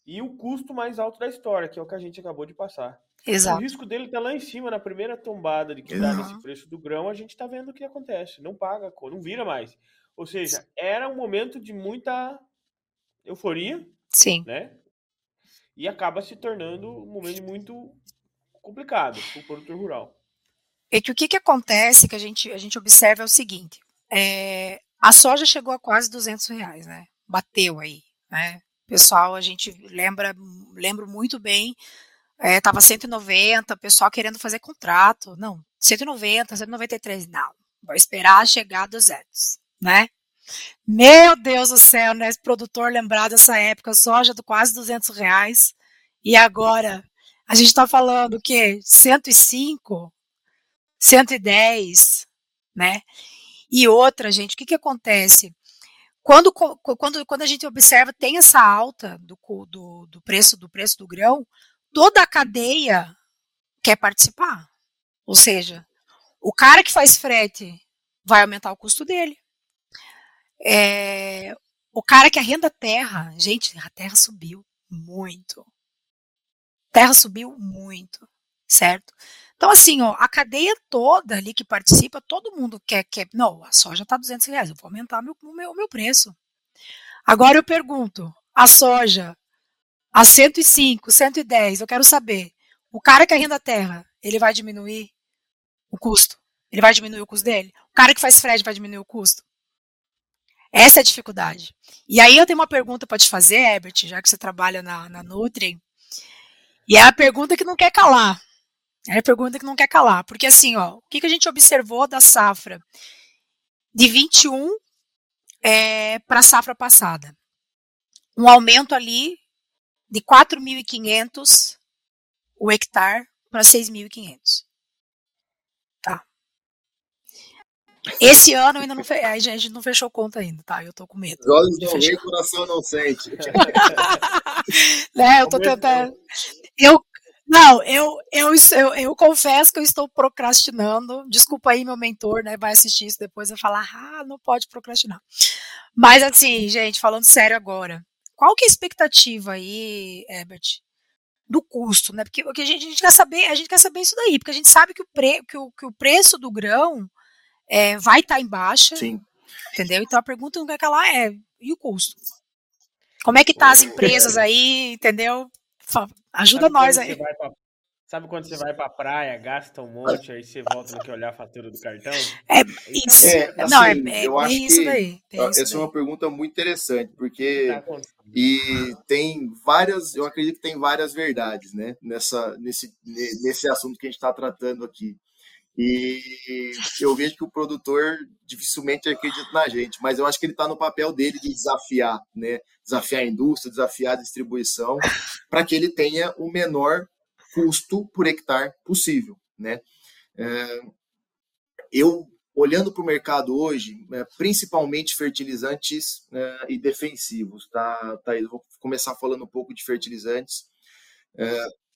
e o custo mais alto da história, que é o que a gente acabou de passar. Exato. O risco dele está lá em cima, na primeira tombada de que dá nesse preço do grão, a gente está vendo o que acontece. Não paga, não vira mais. Ou seja, era um momento de muita euforia. Sim. Né? E acaba se tornando um momento muito complicado para o produtor rural. E que o que, que acontece que a gente, a gente observa é o seguinte: é, a soja chegou a quase 200 reais, né? Bateu aí, né? Pessoal, a gente lembra, lembro muito bem é, tava 190, o pessoal querendo fazer contrato. Não, 190, 193, não. Vou esperar chegar a 200, né? Meu Deus do céu, né? Esse produtor lembrar dessa época, soja do quase 200 reais. E agora, a gente está falando o quê? 105, 110, né? E outra, gente, o que, que acontece? Quando, quando, quando a gente observa, tem essa alta do, do, do preço do preço do grão, toda a cadeia quer participar. Ou seja, o cara que faz frete vai aumentar o custo dele. É, o cara que arrenda terra, gente, a terra subiu muito. Terra subiu muito, certo? Então, assim, ó, a cadeia toda ali que participa, todo mundo quer, quer não, a soja está 200 reais, eu vou aumentar meu, o meu, meu preço. Agora eu pergunto, a soja a 105, 110, eu quero saber, o cara que arrenda a terra, ele vai diminuir o custo? Ele vai diminuir o custo dele? O cara que faz frete vai diminuir o custo? Essa é a dificuldade. E aí eu tenho uma pergunta para te fazer, Herbert, já que você trabalha na, na Nutri. E é a pergunta que não quer calar. É a pergunta que não quer calar. Porque assim, ó, o que, que a gente observou da safra de 21 é, para a safra passada? Um aumento ali de 4.500 o hectare para 6.500. Tá. Esse ano ainda não fe... a gente não fechou conta ainda, tá? Eu tô com medo. Os olhos não veem, o coração não sente. né, eu tô tentando. Eu, não, eu, eu, eu, eu, confesso que eu estou procrastinando. Desculpa aí, meu mentor, né? Vai assistir isso depois e falar, ah, não pode procrastinar. Mas assim, gente, falando sério agora, qual que é a expectativa aí, Herbert, do custo, né? Porque, porque a, gente, a, gente, quer saber, a gente quer saber isso daí, porque a gente sabe que o, pre, que o, que o preço do grão é, vai estar tá em baixa. Sim. Entendeu? Então a pergunta não quer calar é, e o custo? Como é que tá as empresas aí, entendeu? Ajuda sabe nós aí. Pra, sabe quando você vai pra praia, gasta um monte, aí você volta no que olhar a fatura do cartão? É isso. É, assim, não, é, é, eu acho isso que daí. essa daí. é uma pergunta muito interessante, porque tá e tem várias, eu acredito que tem várias verdades, né, nessa, nesse, nesse assunto que a gente está tratando aqui. E eu vejo que o produtor dificilmente acredita na gente, mas eu acho que ele está no papel dele de desafiar, né? Desafiar a indústria, desafiar a distribuição, para que ele tenha o menor custo por hectare possível, né? É, eu olhando para o mercado hoje, é, principalmente fertilizantes é, e defensivos, tá, tá? Eu vou começar falando um pouco de fertilizantes.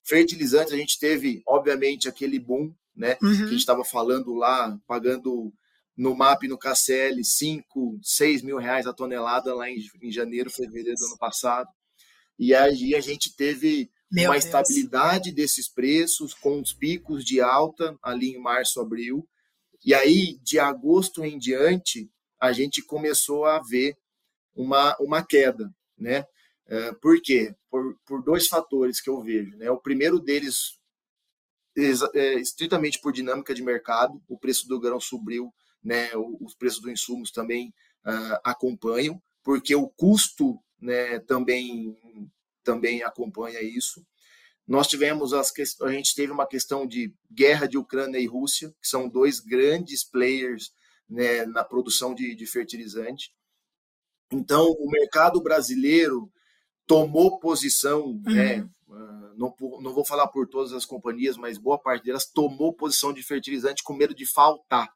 Fertilizantes a gente teve, obviamente, aquele boom né? Uhum. Que a gente estava falando lá, pagando no MAP no KCL 5, 6 mil reais a tonelada lá em, em janeiro, fevereiro do ano passado. E aí a gente teve Meu uma Deus. estabilidade desses preços, com os picos de alta ali em março, abril. E aí, de agosto em diante, a gente começou a ver uma, uma queda, né? Uh, por quê? Por, por dois fatores que eu vejo. Né? O primeiro deles, estritamente por dinâmica de mercado, o preço do grão subiu, né, os preços dos insumos também uh, acompanham, porque o custo né, também, também acompanha isso. Nós tivemos as a gente teve uma questão de guerra de Ucrânia e Rússia, que são dois grandes players né, na produção de, de fertilizante. Então, o mercado brasileiro tomou posição, né, uhum. né, não, não vou falar por todas as companhias, mas boa parte delas tomou posição de fertilizante com medo de faltar.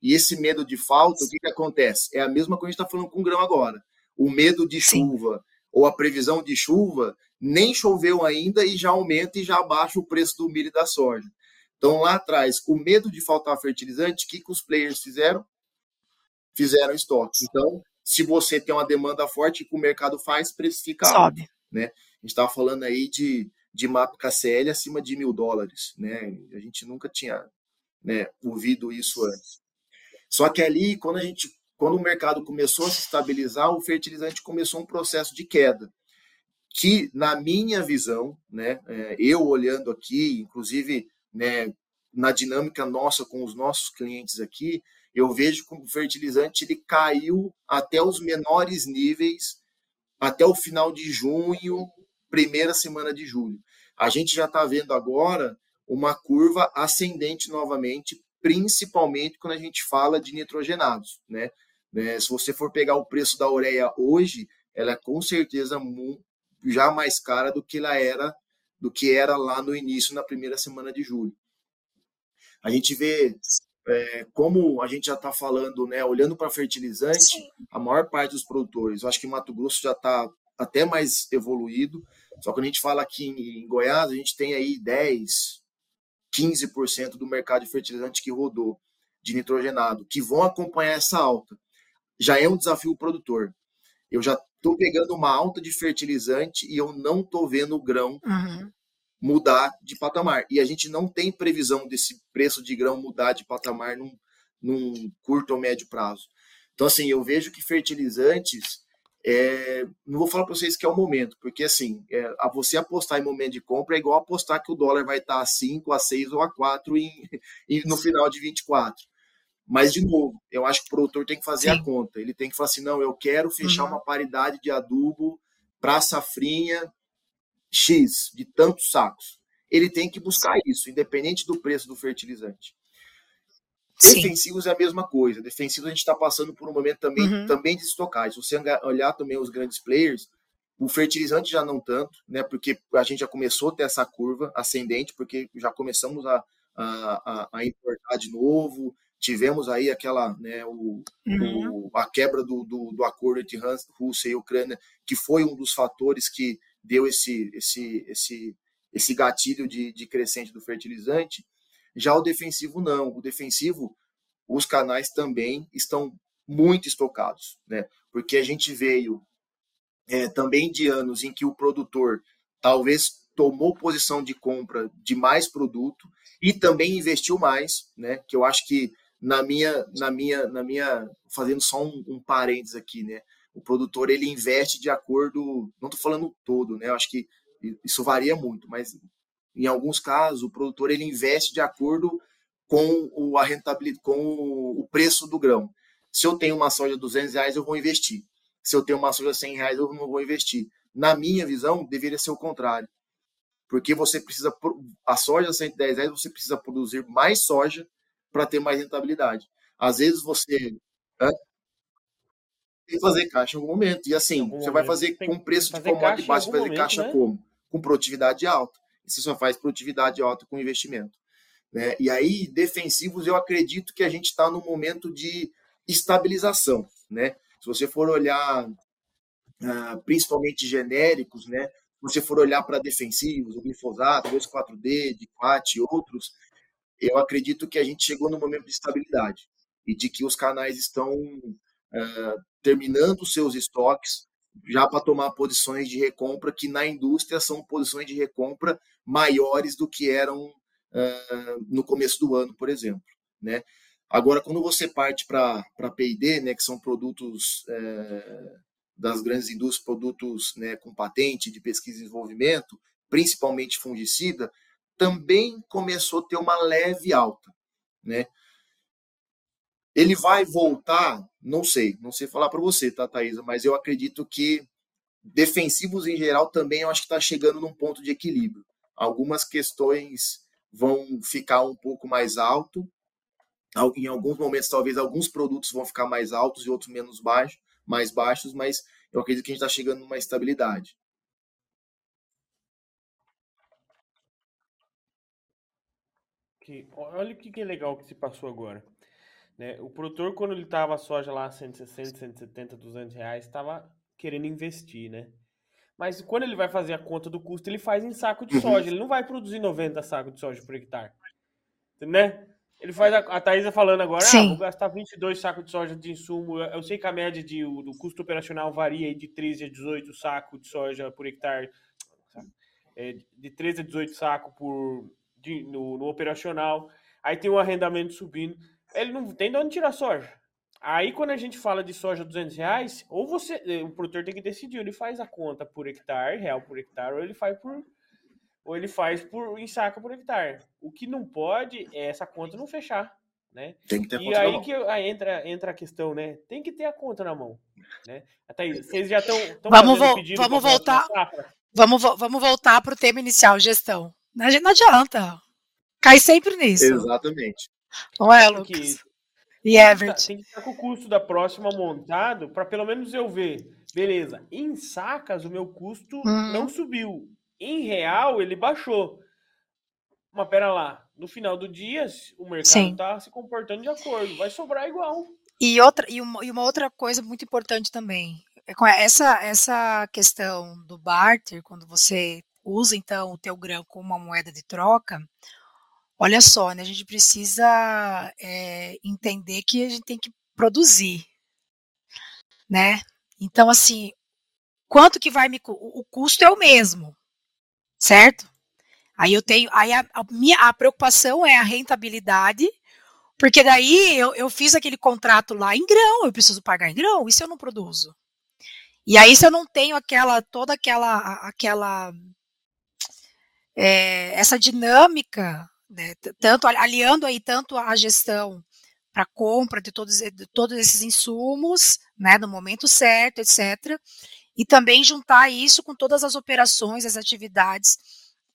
E esse medo de falta, o que, que acontece? É a mesma coisa que a gente está falando com o grão agora. O medo de chuva Sim. ou a previsão de chuva, nem choveu ainda e já aumenta e já abaixa o preço do milho e da soja. Então, lá atrás, o medo de faltar fertilizante, o que, que os players fizeram? Fizeram estoque. Então, se você tem uma demanda forte, o que o mercado faz? Precifica Sobe. Alto, né? Gente estava falando aí de de MAP KCL acima de mil dólares, né? A gente nunca tinha né, ouvido isso antes. Só que ali, quando a gente, quando o mercado começou a se estabilizar, o fertilizante começou um processo de queda, que na minha visão, né, é, eu olhando aqui, inclusive, né, na dinâmica nossa com os nossos clientes aqui, eu vejo que o fertilizante ele caiu até os menores níveis até o final de junho, primeira semana de julho. A gente já está vendo agora uma curva ascendente novamente, principalmente quando a gente fala de nitrogenados. Né? né? Se você for pegar o preço da ureia hoje, ela é com certeza já mais cara do que ela era do que era lá no início, na primeira semana de julho. A gente vê é, como a gente já está falando, né, olhando para fertilizante, a maior parte dos produtores, eu acho que Mato Grosso já está até mais evoluído, só que quando a gente fala aqui em Goiás, a gente tem aí 10, 15% do mercado de fertilizante que rodou de nitrogenado, que vão acompanhar essa alta. Já é um desafio produtor. Eu já estou pegando uma alta de fertilizante e eu não estou vendo o grão uhum. mudar de patamar. E a gente não tem previsão desse preço de grão mudar de patamar num, num curto ou médio prazo. Então, assim, eu vejo que fertilizantes é, não vou falar para vocês que é o momento, porque assim, é, a você apostar em momento de compra é igual apostar que o dólar vai estar a 5, a 6 ou a 4 em, em, no final de 24. Mas, de novo, eu acho que o produtor tem que fazer Sim. a conta. Ele tem que falar assim: não, eu quero fechar uhum. uma paridade de adubo para safrinha X, de tantos sacos. Ele tem que buscar isso, independente do preço do fertilizante. Sim. Defensivos é a mesma coisa. Defensivos a gente está passando por um momento também, uhum. também de estocagem. Se você olhar também os grandes players, o fertilizante já não tanto, né? Porque a gente já começou a ter essa curva ascendente, porque já começamos a, a, a importar de novo. Tivemos aí aquela, né, o, uhum. o a quebra do, do, do, acordo entre Rússia e Ucrânia, que foi um dos fatores que deu esse, esse, esse, esse gatilho de, de crescente do fertilizante. Já o defensivo não. O defensivo, os canais também estão muito estocados, né? Porque a gente veio é, também de anos em que o produtor talvez tomou posição de compra de mais produto e também investiu mais, né? Que eu acho que na minha, na minha, na minha, fazendo só um, um parênteses aqui, né? O produtor ele investe de acordo, não estou falando todo, né? Eu acho que isso varia muito, mas em alguns casos, o produtor ele investe de acordo com o, a rentabilidade, com o preço do grão. Se eu tenho uma soja de 200 reais, eu vou investir. Se eu tenho uma soja de 100 reais, eu não vou investir. Na minha visão, deveria ser o contrário. Porque você precisa, a soja de 110 reais, você precisa produzir mais soja para ter mais rentabilidade. Às vezes você tem que fazer caixa em algum momento. E assim, você vai fazer com preço de commodity baixo, fazer caixa né? como? Com produtividade alta você só faz produtividade alta com investimento. Né? E aí, defensivos, eu acredito que a gente está num momento de estabilização. Né? Se você for olhar, ah, principalmente genéricos, né? se você for olhar para defensivos, o glifosato, 2,4-D, DICOAT e outros, eu acredito que a gente chegou no momento de estabilidade e de que os canais estão uh, terminando seus estoques já para tomar posições de recompra que na indústria são posições de recompra maiores do que eram uh, no começo do ano, por exemplo. Né? Agora, quando você parte para P&D, né, que são produtos das grandes indústrias, produtos né, com patente de pesquisa e desenvolvimento, principalmente fungicida, também começou a ter uma leve alta. Né? Ele vai voltar? Não sei, não sei falar para você, tá, Thaisa? Mas eu acredito que defensivos em geral também eu acho que está chegando num ponto de equilíbrio algumas questões vão ficar um pouco mais alto. Em alguns momentos, talvez alguns produtos vão ficar mais altos e outros menos baixos, mais baixos, mas eu acredito que a gente está chegando numa estabilidade. Olha o que, que é legal que se passou agora. Né? O produtor, quando ele estava a soja lá 160, 170, 200 reais, estava querendo investir, né? Mas quando ele vai fazer a conta do custo, ele faz em saco de uhum. soja. Ele não vai produzir 90 sacos de soja por hectare. Né? Ele faz a, a Thaisa falando agora, ah, vou gastar 22 sacos de soja de insumo. Eu sei que a média de, do custo operacional varia de 13 a 18 sacos de soja por hectare. É, de 13 a 18 sacos por, de, no, no operacional. Aí tem o arrendamento subindo. Ele não tem de onde tirar soja. Aí, quando a gente fala de soja 200 reais, ou você, eh, o produtor tem que decidir, ele faz a conta por hectare, real por hectare, ou ele faz por, ou ele faz por em saca por hectare. O que não pode é essa conta não fechar, né? Tem que ter a e aí que aí entra, entra a questão, né? Tem que ter a conta na mão, né? Até aí, vocês já estão Vamos, vo vamos voltar. Vamos, vamos voltar para o tema inicial, gestão. Não adianta. Cai sempre nisso. Exatamente. Não é, Lucas? E Everett. Tem que estar com o custo da próxima montado para pelo menos eu ver. Beleza, em sacas o meu custo uhum. não subiu. Em real ele baixou. Mas pera lá, no final do dia o mercado está se comportando de acordo, vai sobrar igual. E outra e uma, e uma outra coisa muito importante também, é essa essa questão do barter, quando você usa então o teu grão como uma moeda de troca, Olha só, né, a gente precisa é, entender que a gente tem que produzir, né? Então, assim, quanto que vai me o custo é o mesmo, certo? Aí eu tenho, aí a, a minha a preocupação é a rentabilidade, porque daí eu, eu fiz aquele contrato lá em grão, eu preciso pagar em grão, e se eu não produzo? E aí, se eu não tenho aquela, toda aquela, aquela, é, essa dinâmica, né, tanto aliando aí tanto a gestão para compra de todos, de todos esses insumos, né, no momento certo, etc. E também juntar isso com todas as operações, as atividades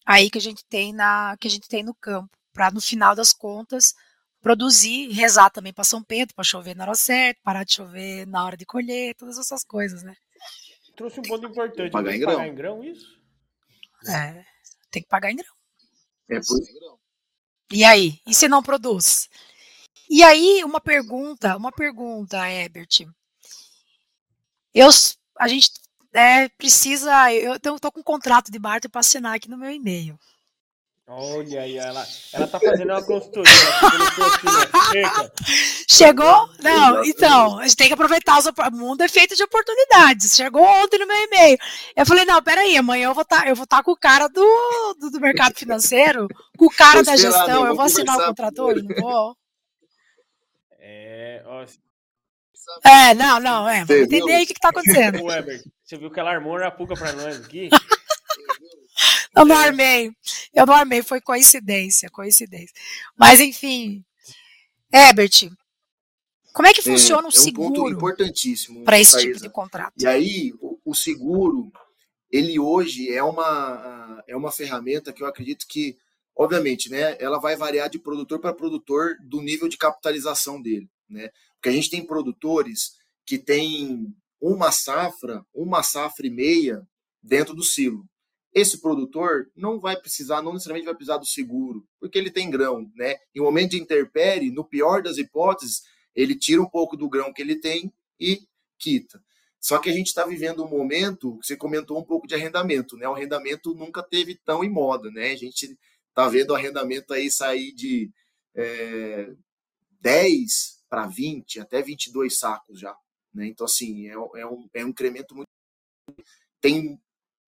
aí que a gente tem na que a gente tem no campo, para no final das contas produzir, rezar também para São Pedro, para chover na hora certa, parar de chover na hora de colher, todas essas coisas, né? Trouxe um ponto importante. Pagar em grão. Pagar em grão, isso? É, tem que pagar em grão. É por... E aí? E se não produz? E aí, uma pergunta, uma pergunta, Herbert. Eu, a gente é, precisa. Eu tô com um contrato de barter para assinar aqui no meu e-mail. Olha aí, ela, ela tá fazendo uma consultoria. Né? Chegou? Não, então, a gente tem que aproveitar os, o mundo é feito de oportunidades. Chegou ontem no meu e-mail. Eu falei, não, peraí, amanhã eu vou estar tá, tá com o cara do, do, do, mercado financeiro, com o cara da gestão, eu vou assinar o contrato hoje, não vou? É, ó, é, não, não, é. Vamos entender aí o que, que tá acontecendo. Weber, você viu que ela armou uma puga pra nós aqui? Eu não armei. Eu não armei, foi coincidência, coincidência. Mas, enfim. Herbert, como é que funciona é, o seguro? É um ponto importantíssimo. Para esse tipo de contrato. E aí, o, o, seguro, ele hoje é uma, é uma ferramenta que eu acredito que, obviamente, né, ela vai variar de produtor para produtor do nível de capitalização dele. Né? Porque a gente tem produtores que têm uma safra, uma safra e meia dentro do silo. Esse produtor não vai precisar, não necessariamente vai precisar do seguro, porque ele tem grão, né? Em momento de interpere, no pior das hipóteses, ele tira um pouco do grão que ele tem e quita. Só que a gente está vivendo um momento, você comentou um pouco de arrendamento, né? O arrendamento nunca teve tão em moda, né? A gente está vendo o arrendamento aí sair de é, 10 para 20, até 22 sacos já. Né? Então, assim, é, é, um, é um incremento muito. Tem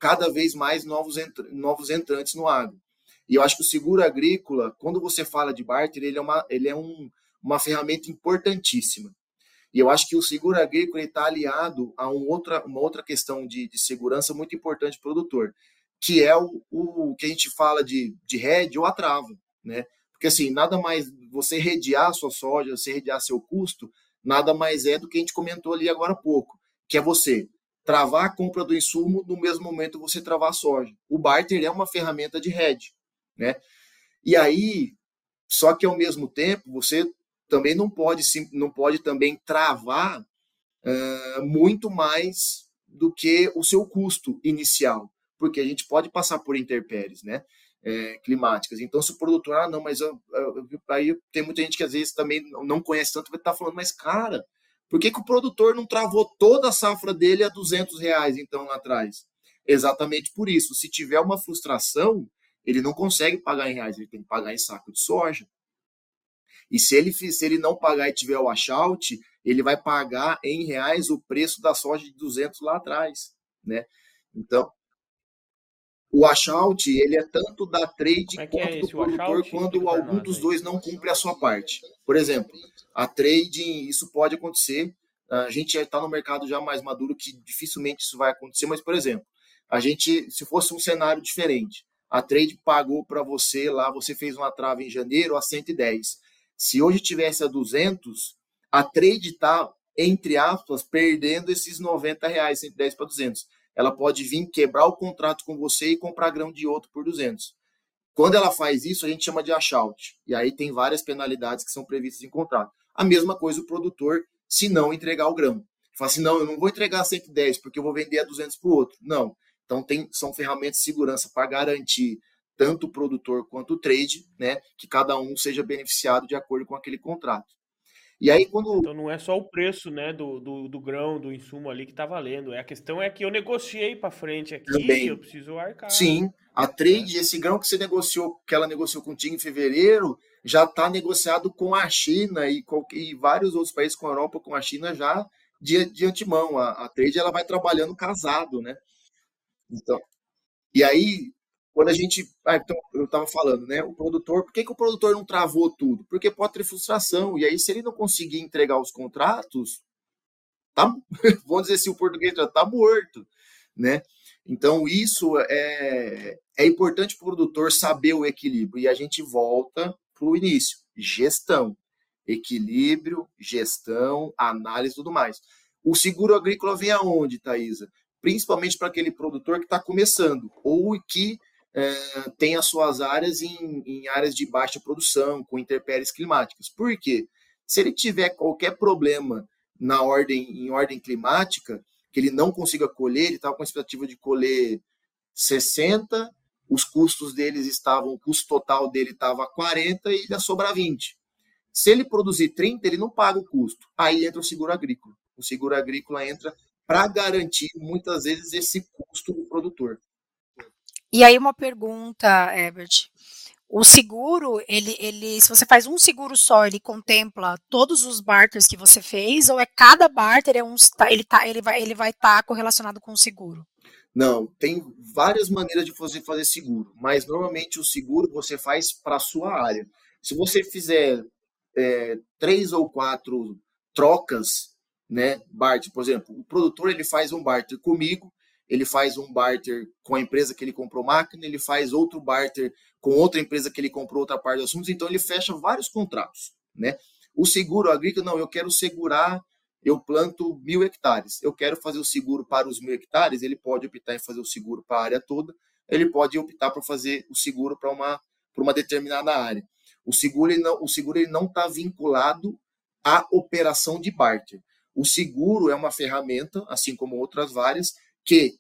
cada vez mais novos, novos entrantes no agro. E eu acho que o seguro agrícola, quando você fala de barter, ele é uma, ele é um, uma ferramenta importantíssima. E eu acho que o seguro agrícola está aliado a um outra, uma outra questão de, de segurança muito importante para o produtor, que é o, o que a gente fala de, de rede ou a trava. Né? Porque assim, nada mais você redear sua soja, você redear seu custo, nada mais é do que a gente comentou ali agora há pouco, que é você travar a compra do insumo no mesmo momento você travar a soja. O barter é uma ferramenta de hedge, né? E aí, só que ao mesmo tempo, você também não pode não pode também travar uh, muito mais do que o seu custo inicial, porque a gente pode passar por interpéries, né? é, climáticas. Então, se o produtor, ah, não, mas eu, eu, aí tem muita gente que às vezes também não conhece tanto, vai estar falando, mas cara, por que, que o produtor não travou toda a safra dele a 200 reais, então, lá atrás? Exatamente por isso. Se tiver uma frustração, ele não consegue pagar em reais, ele tem que pagar em saco de soja. E se ele, se ele não pagar e tiver o washout, ele vai pagar em reais o preço da soja de 200 lá atrás, né? Então, o washout, ele é tanto da trade é quanto é do produtor quando algum dos dois não cumpre a sua parte. Por exemplo, a trading, isso pode acontecer. A gente está no mercado já mais maduro que dificilmente isso vai acontecer, mas, por exemplo, a gente, se fosse um cenário diferente, a trade pagou para você lá, você fez uma trava em janeiro a 110. Se hoje tivesse a 200, a trade está, entre aspas, perdendo esses 90 reais, 110 para 200 ela pode vir quebrar o contrato com você e comprar grão de outro por 200. Quando ela faz isso, a gente chama de achout. E aí tem várias penalidades que são previstas em contrato. A mesma coisa o produtor, se não entregar o grão. Fala assim, não, eu não vou entregar 110 porque eu vou vender a 200 para o outro. Não. Então tem, são ferramentas de segurança para garantir tanto o produtor quanto o trade, né, que cada um seja beneficiado de acordo com aquele contrato. E aí quando. Então não é só o preço né, do, do, do grão, do insumo ali que está valendo. É, a questão é que eu negociei para frente aqui Também. eu preciso arcar. Sim, a trade, esse grão que você negociou, que ela negociou contigo em fevereiro, já está negociado com a China e, com, e vários outros países com a Europa, com a China já de, de antemão. A, a trade ela vai trabalhando casado, né? Então, e aí quando a gente. Ah, então, eu estava falando, né? O produtor, por que, que o produtor não travou tudo? Porque pode ter frustração. E aí, se ele não conseguir entregar os contratos, tá, vamos dizer assim, o português já tá morto, né? Então, isso é, é importante para o produtor saber o equilíbrio. E a gente volta para o início: gestão, equilíbrio, gestão, análise e tudo mais. O seguro agrícola vem aonde, Thaisa? Principalmente para aquele produtor que está começando ou que é, tem as suas áreas em, em, áreas de baixa produção, com intempéries climáticas. Por quê? Se ele tiver qualquer problema na ordem, em ordem climática, que ele não consiga colher, ele estava com a expectativa de colher 60, os custos deles estavam, o custo total dele estava 40 e ia sobrar 20. Se ele produzir 30, ele não paga o custo. Aí entra o seguro agrícola. O seguro agrícola entra para garantir muitas vezes esse custo do produtor. E aí uma pergunta, Herbert. O seguro, ele, ele, se você faz um seguro só, ele contempla todos os barters que você fez, ou é cada barter é um, ele tá, ele vai, ele vai estar tá correlacionado com o seguro? Não, tem várias maneiras de você fazer seguro, mas normalmente o seguro você faz para a sua área. Se você fizer é, três ou quatro trocas, né, barter, por exemplo, o produtor ele faz um barter comigo, ele faz um barter com a empresa que ele comprou máquina, ele faz outro barter com outra empresa que ele comprou outra parte dos assuntos, então ele fecha vários contratos, né? O seguro agrícola, não, eu quero segurar, eu planto mil hectares, eu quero fazer o seguro para os mil hectares, ele pode optar em fazer o seguro para a área toda, ele pode optar por fazer o seguro para uma, para uma determinada área. O seguro ele não o seguro ele não está vinculado à operação de barter. O seguro é uma ferramenta, assim como outras várias, que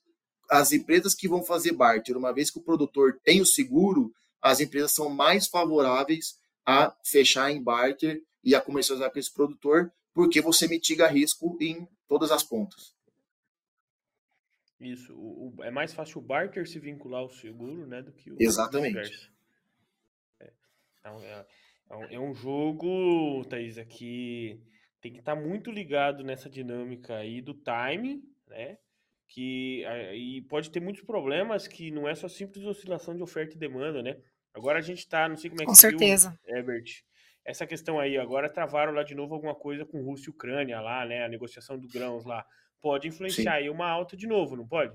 as empresas que vão fazer barter, uma vez que o produtor tem o seguro, as empresas são mais favoráveis a fechar em barter e a comercializar com esse produtor, porque você mitiga risco em todas as pontas. Isso. O, o, é mais fácil o barter se vincular ao seguro, né, do que o Exatamente. É, é, é, é, um jogo, Thaís, que tem que estar tá muito ligado nessa dinâmica aí do timing, né? Que e pode ter muitos problemas que não é só simples oscilação de oferta e demanda, né? Agora a gente está, não sei como é que Com certeza. Viu, Herbert. Essa questão aí, agora travaram lá de novo alguma coisa com Rússia e Ucrânia lá, né? A negociação do grãos lá. Pode influenciar Sim. aí uma alta de novo, não pode?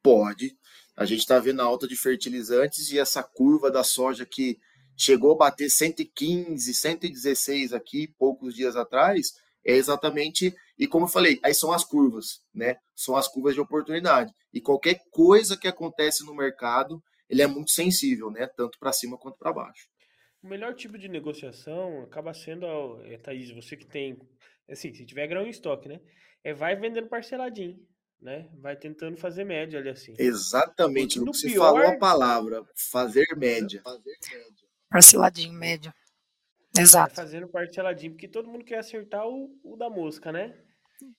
Pode. A gente está vendo a alta de fertilizantes e essa curva da soja que chegou a bater 115, 116 aqui poucos dias atrás, é exatamente, e como eu falei, aí são as curvas, né? São as curvas de oportunidade. E qualquer coisa que acontece no mercado, ele é muito sensível, né? Tanto para cima quanto para baixo. O melhor tipo de negociação acaba sendo, é, Thaís, você que tem, assim, se tiver grão em estoque, né? É vai vendendo parceladinho, né? Vai tentando fazer média ali assim. Exatamente, no você pior... falou a palavra, fazer média. Fazer média. Parceladinho, média. Exato. Vai fazendo parceladinho, porque todo mundo quer acertar o, o da mosca, né?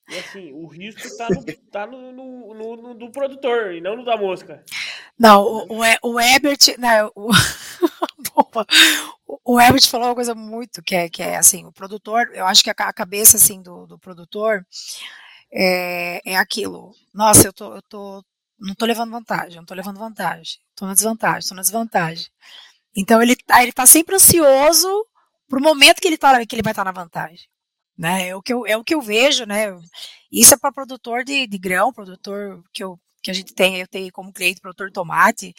E assim, o risco tá no, tá no, no, no, no do produtor e não no da mosca. Não, o, o, o Ebert, né, o, o Ebert falou uma coisa muito que é, que é assim, o produtor, eu acho que a, a cabeça assim do, do produtor é, é aquilo. Nossa, eu tô, eu tô, não tô levando vantagem, não tô levando vantagem, tô na desvantagem, tô na desvantagem. Então ele, tá, ele tá sempre ansioso pro momento que ele tá, que ele vai estar tá na vantagem. Né, é o que eu, é o que eu vejo, né? Isso é para produtor de, de grão, produtor que eu que a gente tem, eu tenho como cliente produtor de tomate,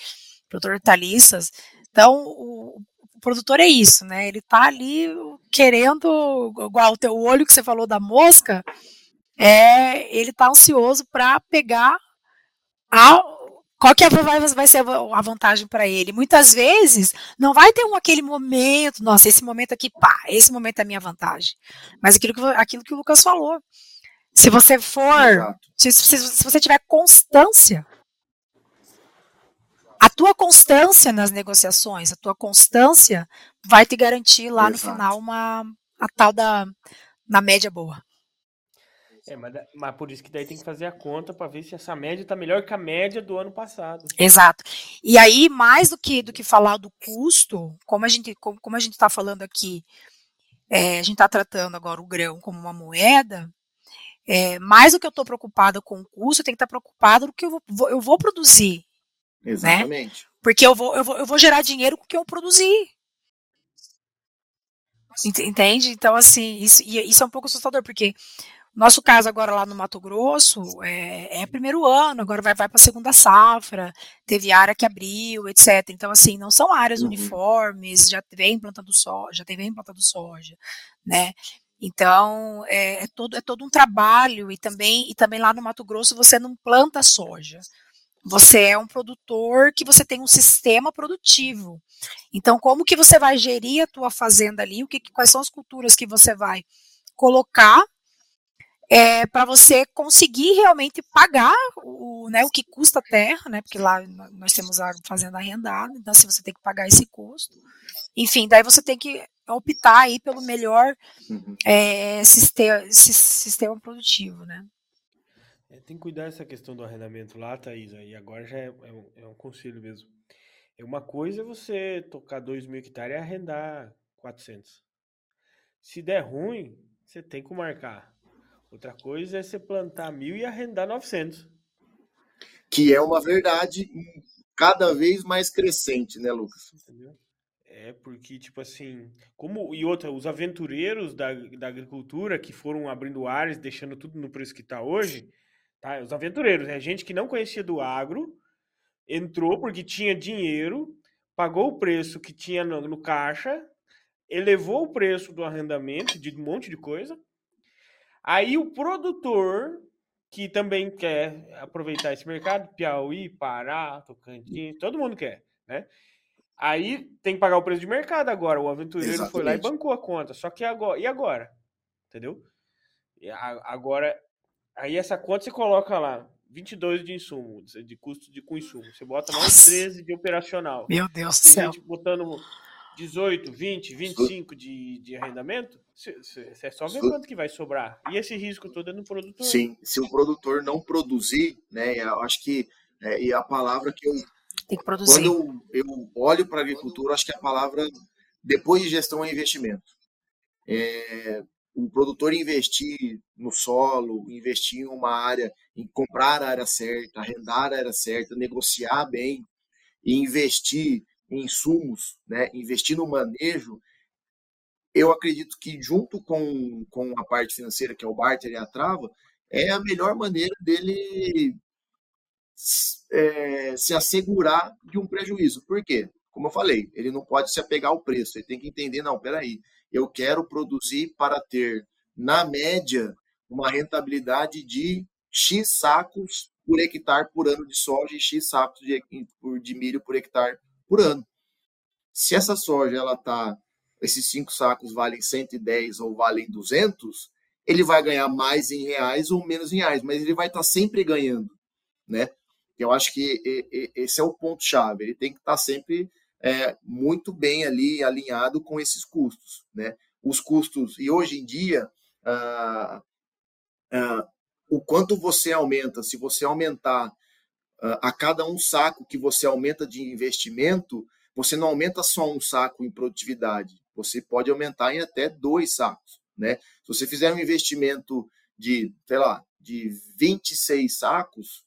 produtor de hortaliças. Então, o, o, produtor é isso, né? Ele tá ali querendo, igual o teu olho que você falou da mosca, é, ele tá ansioso para pegar a, qual que é, vai, vai ser a vantagem para ele? Muitas vezes não vai ter um aquele momento, nossa, esse momento aqui, pá, esse momento é a minha vantagem. Mas aquilo que, aquilo que o Lucas falou, se você for, se, se, se, você tiver constância, a tua constância nas negociações, a tua constância vai te garantir lá Exato. no final uma a tal da na média boa. É, mas, mas por isso que daí tem que fazer a conta para ver se essa média está melhor que a média do ano passado. Exato. E aí, mais do que do que falar do custo, como a gente como, como a gente está falando aqui, é, a gente está tratando agora o grão como uma moeda, é, mais do que eu estou preocupada com o custo, eu tenho que estar preocupada do que eu vou, eu vou produzir. Né? Exatamente. Né? Porque eu vou, eu, vou, eu vou gerar dinheiro com o que eu produzir. Entende? Então, assim, isso, isso é um pouco assustador, porque Nosso caso agora lá no Mato Grosso é, é primeiro ano, agora vai, vai para a segunda safra, teve área que abriu, etc. Então, assim, não são áreas uhum. uniformes, já vem plantando soja, já vem plantando soja, né? Então, é, é, todo, é todo um trabalho, e também, e também lá no Mato Grosso você não planta soja. Você é um produtor que você tem um sistema produtivo. Então, como que você vai gerir a tua fazenda ali? O que, quais são as culturas que você vai colocar é, para você conseguir realmente pagar o, né, o que custa a terra, né? Porque lá nós temos a fazenda arrendada, então se você tem que pagar esse custo. Enfim, daí você tem que optar aí pelo melhor uhum. é, sistema, sistema produtivo, né? É, tem que cuidar dessa questão do arrendamento lá, Thaís, e agora já é, é, um, é um conselho mesmo. É uma coisa é você tocar 2 mil hectares e arrendar 400. Se der ruim, você tem que marcar. Outra coisa é você plantar mil e arrendar 900. Que é uma verdade cada vez mais crescente, né, Lucas? Entendeu? É, porque, tipo assim, como. E outra, os aventureiros da, da agricultura que foram abrindo áreas, deixando tudo no preço que está hoje, Tá? Os aventureiros, é gente que não conhecia do agro, entrou porque tinha dinheiro, pagou o preço que tinha no, no caixa, elevou o preço do arrendamento de um monte de coisa. Aí o produtor, que também quer aproveitar esse mercado, Piauí, Pará, Tocantins, todo mundo quer, né? Aí tem que pagar o preço de mercado agora. O aventureiro Exatamente. foi lá e bancou a conta. Só que agora, e agora? Entendeu? E agora Aí essa conta você coloca lá 22 de insumo, de custo de com insumo. Você bota mais 13 de operacional. Meu Deus do céu. botando 18, 20, 25 de, de arrendamento, você é só ver quanto que vai sobrar. E esse risco todo é no produtor. Sim, se o produtor não produzir, né, eu acho que é, e a palavra que eu tem que produzir. Quando eu, eu olho para a agricultura, acho que a palavra depois de gestão é investimento. É, o produtor investir no solo, investir em uma área, em comprar a área certa, arrendar a área certa, negociar bem e investir em insumos, né, investir no manejo, eu acredito que junto com, com a parte financeira, que é o barter e a trava, é a melhor maneira dele é, se assegurar de um prejuízo. Por quê? Como eu falei, ele não pode se apegar ao preço, ele tem que entender, não, peraí, eu quero produzir para ter, na média, uma rentabilidade de X sacos por hectare por ano de soja e X sacos de, de milho por hectare por ano. Se essa soja ela tá, esses cinco sacos valem 110 ou valem 200, ele vai ganhar mais em reais ou menos em reais, mas ele vai estar tá sempre ganhando, né? Eu acho que esse é o ponto chave. Ele tem que estar tá sempre é, muito bem ali alinhado com esses custos. Né? Os custos, e hoje em dia, ah, ah, o quanto você aumenta, se você aumentar a cada um saco que você aumenta de investimento, você não aumenta só um saco em produtividade, você pode aumentar em até dois sacos. Né? Se você fizer um investimento de, sei lá, de 26 sacos,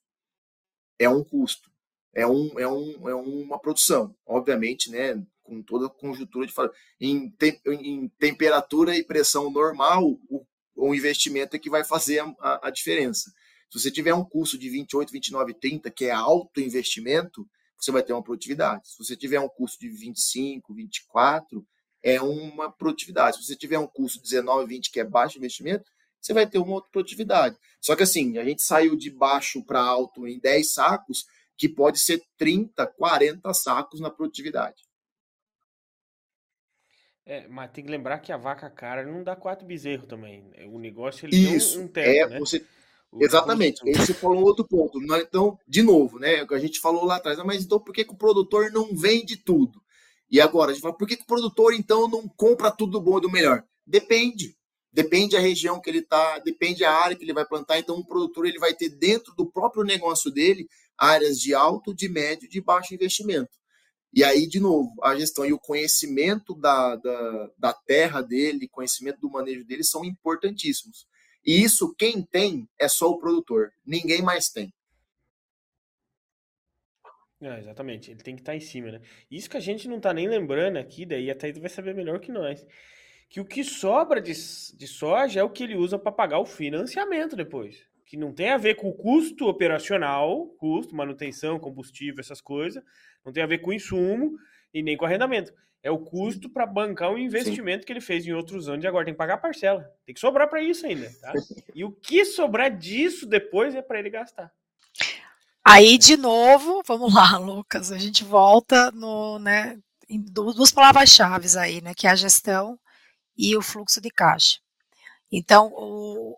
é um custo é, um, é, um, é uma produção, obviamente, né, com toda a conjuntura de em, te, em temperatura e pressão normal, o, o investimento é que vai fazer a, a, diferença. Se você tiver um custo de 28, 29, 30, que é alto investimento, você vai ter uma produtividade. Se você tiver um custo de 25, 24, é uma produtividade. Se você tiver um custo de 19, 20, que é baixo investimento, você vai ter uma outra produtividade. Só que assim, a gente saiu de baixo para alto em 10 sacos, que pode ser 30, 40 sacos na produtividade. É, mas tem que lembrar que a vaca cara não dá quatro bezerros também. O negócio ele Isso, tem um, um teto, é, né? Você... Exatamente, esse foi um outro ponto. Então, de novo, né? A gente falou lá atrás, ah, mas então por que, que o produtor não vende tudo? E agora, a gente fala, por que, que o produtor então não compra tudo do bom e do melhor? Depende. Depende da região que ele está, depende da área que ele vai plantar. Então, o produtor ele vai ter dentro do próprio negócio dele áreas de alto, de médio e de baixo investimento. E aí, de novo, a gestão e o conhecimento da, da, da terra dele, conhecimento do manejo dele são importantíssimos. E isso, quem tem, é só o produtor. Ninguém mais tem. É, exatamente, ele tem que estar em cima, né? Isso que a gente não está nem lembrando aqui, daí a Thaís vai saber melhor que nós. que o que sobra de, de soja é o que ele usa para pagar o financiamento depois. Que não tem a ver com o custo operacional, custo, manutenção, combustível, essas coisas, não tem a ver com o insumo e nem com arrendamento. É o custo para bancar o investimento Sim. que ele fez em outros anos e agora tem que pagar a parcela. Tem que sobrar para isso ainda, tá? E o que sobrar disso depois é para ele gastar. Aí, de novo, vamos lá, Lucas, a gente volta no, né, em duas palavras-chave aí, né, que é a gestão e o fluxo de caixa. Então, o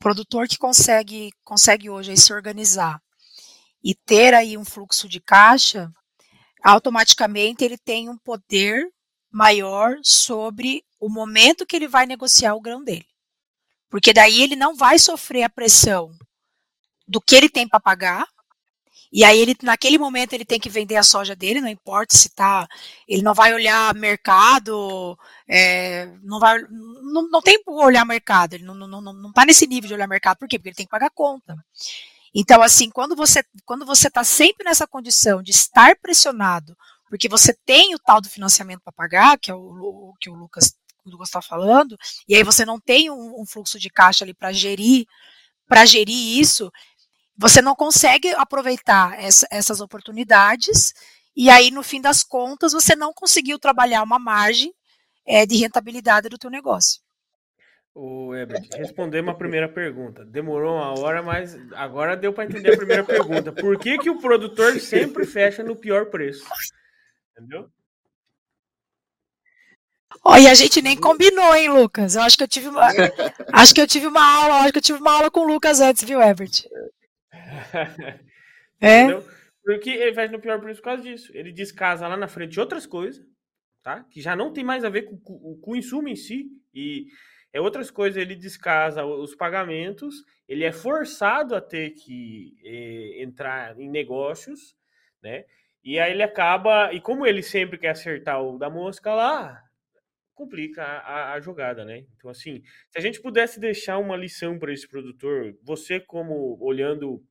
produtor que consegue, consegue hoje aí se organizar e ter aí um fluxo de caixa, automaticamente ele tem um poder maior sobre o momento que ele vai negociar o grão dele. Porque daí ele não vai sofrer a pressão do que ele tem para pagar, e aí ele, naquele momento, ele tem que vender a soja dele, não importa se tá. Ele não vai olhar mercado, é, não vai. Não, não tem por olhar mercado, ele não, não, não, não tá nesse nível de olhar mercado, por quê? Porque ele tem que pagar conta. Então, assim, quando você quando você está sempre nessa condição de estar pressionado, porque você tem o tal do financiamento para pagar, que é o, o, que o Lucas está falando, e aí você não tem um, um fluxo de caixa ali para gerir para gerir isso, você não consegue aproveitar essa, essas oportunidades e aí no fim das contas você não conseguiu trabalhar uma margem é, de rentabilidade do teu negócio. O Ebert, respondemos a primeira pergunta. Demorou uma hora, mas agora deu para entender a primeira pergunta. Por que, que o produtor sempre fecha no pior preço? Entendeu? Olha, a gente nem combinou, hein, Lucas? Eu acho que eu tive uma, acho que eu tive uma aula, acho que eu tive uma aula com o Lucas antes, viu, Ebert? é? Entendeu? Porque ele faz no pior preço por causa disso. Ele descasa lá na frente outras coisas, tá? Que já não tem mais a ver com, com, com o insumo em si. E é outras coisas, ele descasa os pagamentos, ele é forçado a ter que é, entrar em negócios, né? E aí ele acaba. E como ele sempre quer acertar o da mosca lá, complica a, a, jogada, né? Então, assim, se a gente pudesse deixar uma lição para esse produtor, você como olhando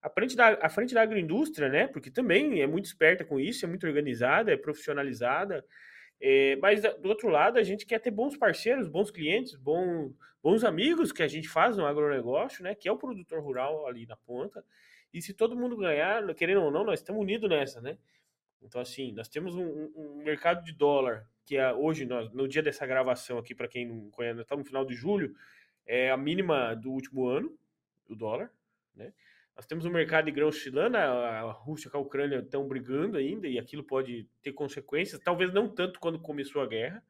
a frente, da, a frente da agroindústria, né? Porque também é muito esperta com isso, é muito organizada, é profissionalizada. É, mas do outro lado, a gente quer ter bons parceiros, bons clientes, bons, bons amigos que a gente faz no agronegócio, né? Que é o produtor rural ali na ponta. E se todo mundo ganhar, querendo ou não, nós estamos unidos nessa, né? Então, assim, nós temos um, um mercado de dólar que é hoje, nós, no dia dessa gravação aqui, para quem não conhece, está no final de julho, é a mínima do último ano, o dólar, né? Nós temos o um mercado de grãos chilano, a Rússia com a Ucrânia estão brigando ainda, e aquilo pode ter consequências, talvez não tanto quando começou a guerra.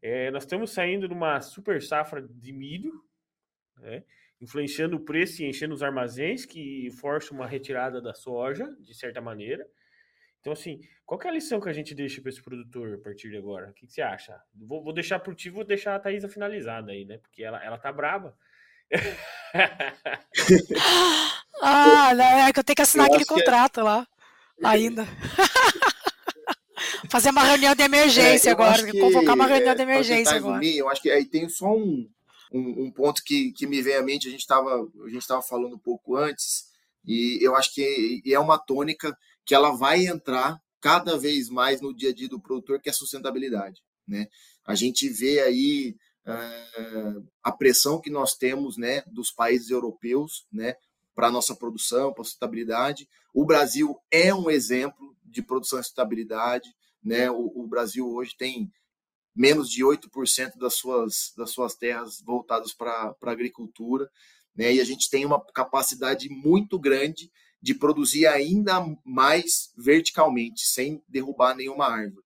É, nós estamos saindo de uma super safra de milho, né? influenciando o preço e enchendo os armazéns, que força uma retirada da soja, de certa maneira. Então, assim, qual é a lição que a gente deixa para esse produtor a partir de agora? O que, que você acha? Vou, vou deixar pro ti, vou deixar a Thaisa finalizada aí, né? Porque ela, ela tá braba. ah, é que eu tenho que assinar eu aquele é contrato é... lá ainda. Fazer uma reunião de emergência é, agora, que, convocar uma reunião de é, emergência agora. Mim, eu acho que aí tem só um, um, um, ponto que, que me vem à mente, a gente estava falando um pouco antes, e eu acho que é uma tônica que ela vai entrar cada vez mais no dia a dia do produtor, que é a sustentabilidade. Né? A gente vê aí uh, a pressão que nós temos né, dos países europeus né, para a nossa produção, para a sustentabilidade. O Brasil é um exemplo de produção e sustentabilidade. Né? O, o Brasil hoje tem menos de 8% das suas, das suas terras voltadas para a agricultura. Né? E a gente tem uma capacidade muito grande de produzir ainda mais verticalmente, sem derrubar nenhuma árvore.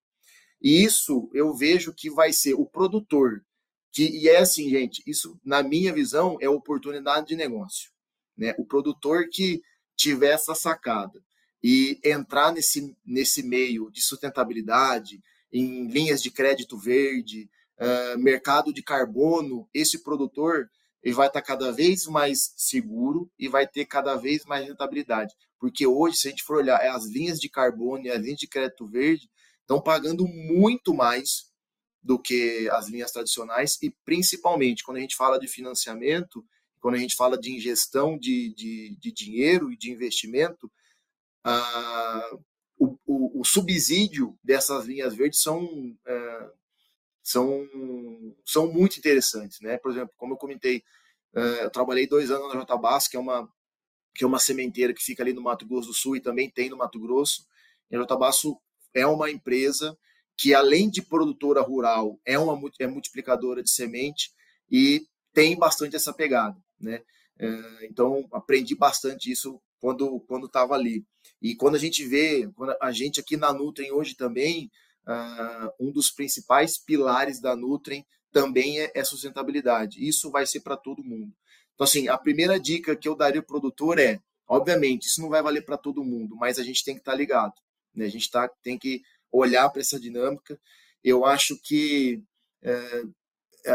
E isso eu vejo que vai ser o produtor, que, e é assim, gente, isso, na minha visão, é oportunidade de negócio. Né? O produtor que tiver essa sacada e entrar nesse, nesse meio de sustentabilidade, em linhas de crédito verde, uh, mercado de carbono, esse produtor ele vai estar cada vez mais seguro e vai ter cada vez mais rentabilidade. Porque hoje, se a gente for olhar, as linhas de carbono e as linhas de crédito verde estão pagando muito mais do que as linhas tradicionais e principalmente quando a gente fala de financiamento, quando a gente fala de ingestão de, de, de dinheiro e de investimento, o, o, o, subsídio dessas linhas verdes são, é, são, são muito interessantes, né? Por exemplo, como eu comentei, uh, eu trabalhei dois anos na Jtabas, que é uma que é uma sementeira que fica ali no Mato Grosso do Sul e também tem no Mato Grosso. E a Jtabasso é uma empresa que, além de produtora rural, é uma é multiplicadora de semente e tem bastante essa pegada, né? Uh, então, aprendi bastante isso quando quando estava ali. E quando a gente vê, a gente aqui na Nutrem hoje também, uh, um dos principais pilares da Nutrem também é, é sustentabilidade. Isso vai ser para todo mundo. Então, assim, a primeira dica que eu daria ao produtor é, obviamente, isso não vai valer para todo mundo, mas a gente tem que estar tá ligado. Né? A gente tá, tem que olhar para essa dinâmica. Eu acho que é,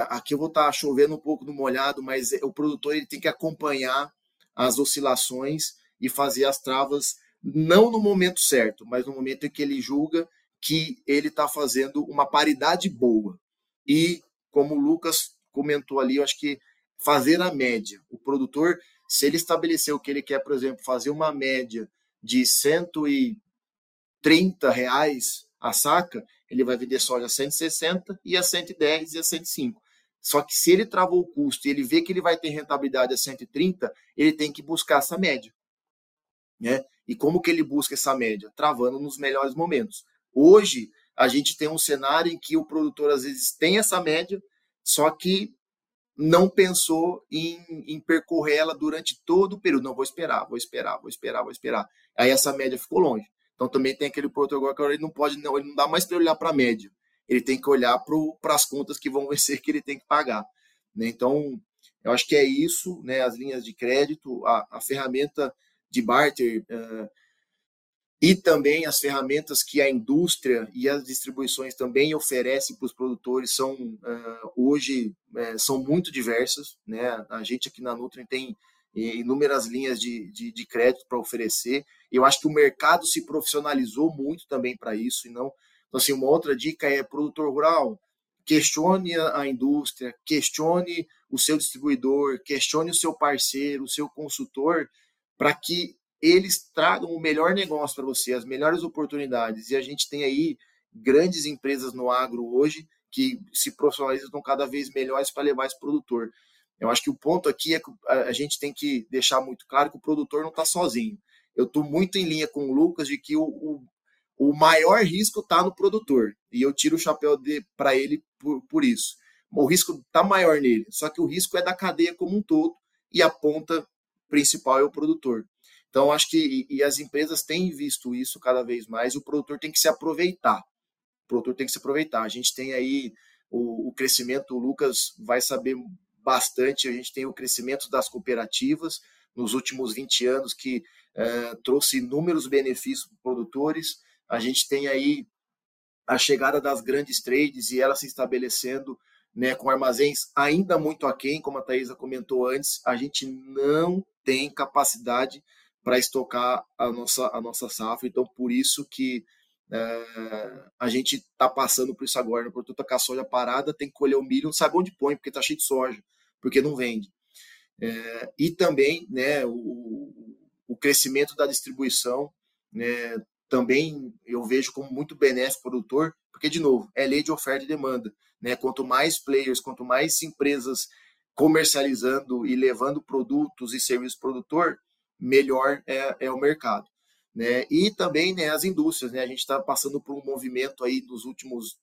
aqui eu vou estar tá chovendo um pouco no molhado, mas o produtor ele tem que acompanhar as oscilações e fazer as travas não no momento certo, mas no momento em que ele julga que ele está fazendo uma paridade boa. E, como o Lucas comentou ali, eu acho que fazer a média. O produtor, se ele estabeleceu que ele quer, por exemplo, fazer uma média de 130 reais a saca, ele vai vender soja a 160 e a 110 e a 105. Só que se ele travou o custo e ele vê que ele vai ter rentabilidade a 130, ele tem que buscar essa média. Né? E como que ele busca essa média? Travando nos melhores momentos. Hoje, a gente tem um cenário em que o produtor às vezes tem essa média, só que não pensou em, em percorrer ela durante todo o período. Não, vou esperar, vou esperar, vou esperar, vou esperar. Aí essa média ficou longe. Então também tem aquele agora que ele não pode, não, ele não dá mais para olhar para a média. Ele tem que olhar para as contas que vão vencer que ele tem que pagar. Né? Então, eu acho que é isso, né? As linhas de crédito, a, a ferramenta de barter uh, e também as ferramentas que a indústria e as distribuições também oferecem para os produtores são uh, hoje uh, são muito diversas, né? A gente aqui na Nutri tem inúmeras linhas de, de, de crédito para oferecer. Eu acho que o mercado se profissionalizou muito também para isso e não. Então, assim, uma outra dica é produtor rural, questione a indústria, questione o seu distribuidor, questione o seu parceiro, o seu consultor, para que eles tragam o melhor negócio para você, as melhores oportunidades. E a gente tem aí grandes empresas no agro hoje que se profissionalizam cada vez melhores para levar esse produtor. Eu acho que o ponto aqui é que a gente tem que deixar muito claro que o produtor não está sozinho. Eu estou muito em linha com o Lucas de que o, o, o maior risco está no produtor. E eu tiro o chapéu para ele por, por isso. O risco está maior nele, só que o risco é da cadeia como um todo e a ponta principal é o produtor. Então, acho que e, e as empresas têm visto isso cada vez mais, o produtor tem que se aproveitar. O produtor tem que se aproveitar. A gente tem aí o, o crescimento, o Lucas vai saber bastante, a gente tem o crescimento das cooperativas nos últimos 20 anos, que é, trouxe inúmeros benefícios para produtores. A gente tem aí a chegada das grandes trades e elas se estabelecendo né, com armazéns ainda muito aquém, como a Thaisa comentou antes, a gente não tem capacidade para estocar a nossa, a nossa safra. Então, por isso que é, a gente está passando por isso agora. O produtor com a soja parada, tem que colher o milho, não sabe onde põe, porque está cheio de soja, porque não vende. É, e também né, o, o crescimento da distribuição, né, também eu vejo como muito benéfico produtor, porque, de novo, é lei de oferta e demanda. Né? Quanto mais players, quanto mais empresas comercializando e levando produtos e serviços produtor, melhor é, é o mercado. Né? E também né, as indústrias. Né? A gente está passando por um movimento aí dos últimos,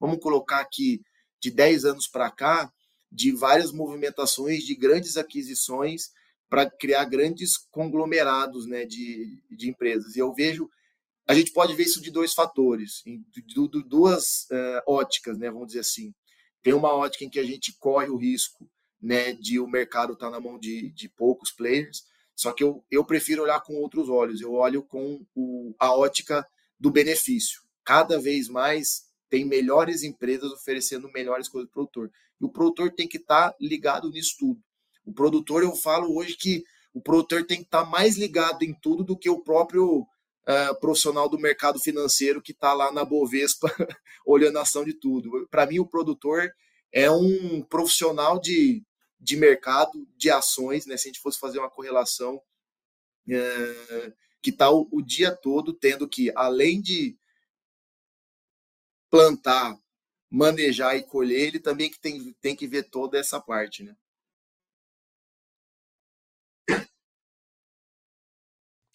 vamos colocar aqui, de 10 anos para cá, de várias movimentações, de grandes aquisições para criar grandes conglomerados né, de, de empresas. E eu vejo, a gente pode ver isso de dois fatores, de, de duas uh, óticas, né, vamos dizer assim. Tem uma ótica em que a gente corre o risco né, de o mercado estar tá na mão de, de poucos players, só que eu, eu prefiro olhar com outros olhos, eu olho com o, a ótica do benefício. Cada vez mais tem melhores empresas oferecendo melhores coisas para o produtor. E o produtor tem que estar tá ligado nisso tudo. O produtor, eu falo hoje que o produtor tem que estar tá mais ligado em tudo do que o próprio uh, profissional do mercado financeiro que está lá na Bovespa olhando a ação de tudo. Para mim, o produtor é um profissional de de mercado, de ações, né? Se a gente fosse fazer uma correlação, é, que está o, o, dia todo tendo que, além de plantar, manejar e colher, ele também que tem, tem que ver toda essa parte, né?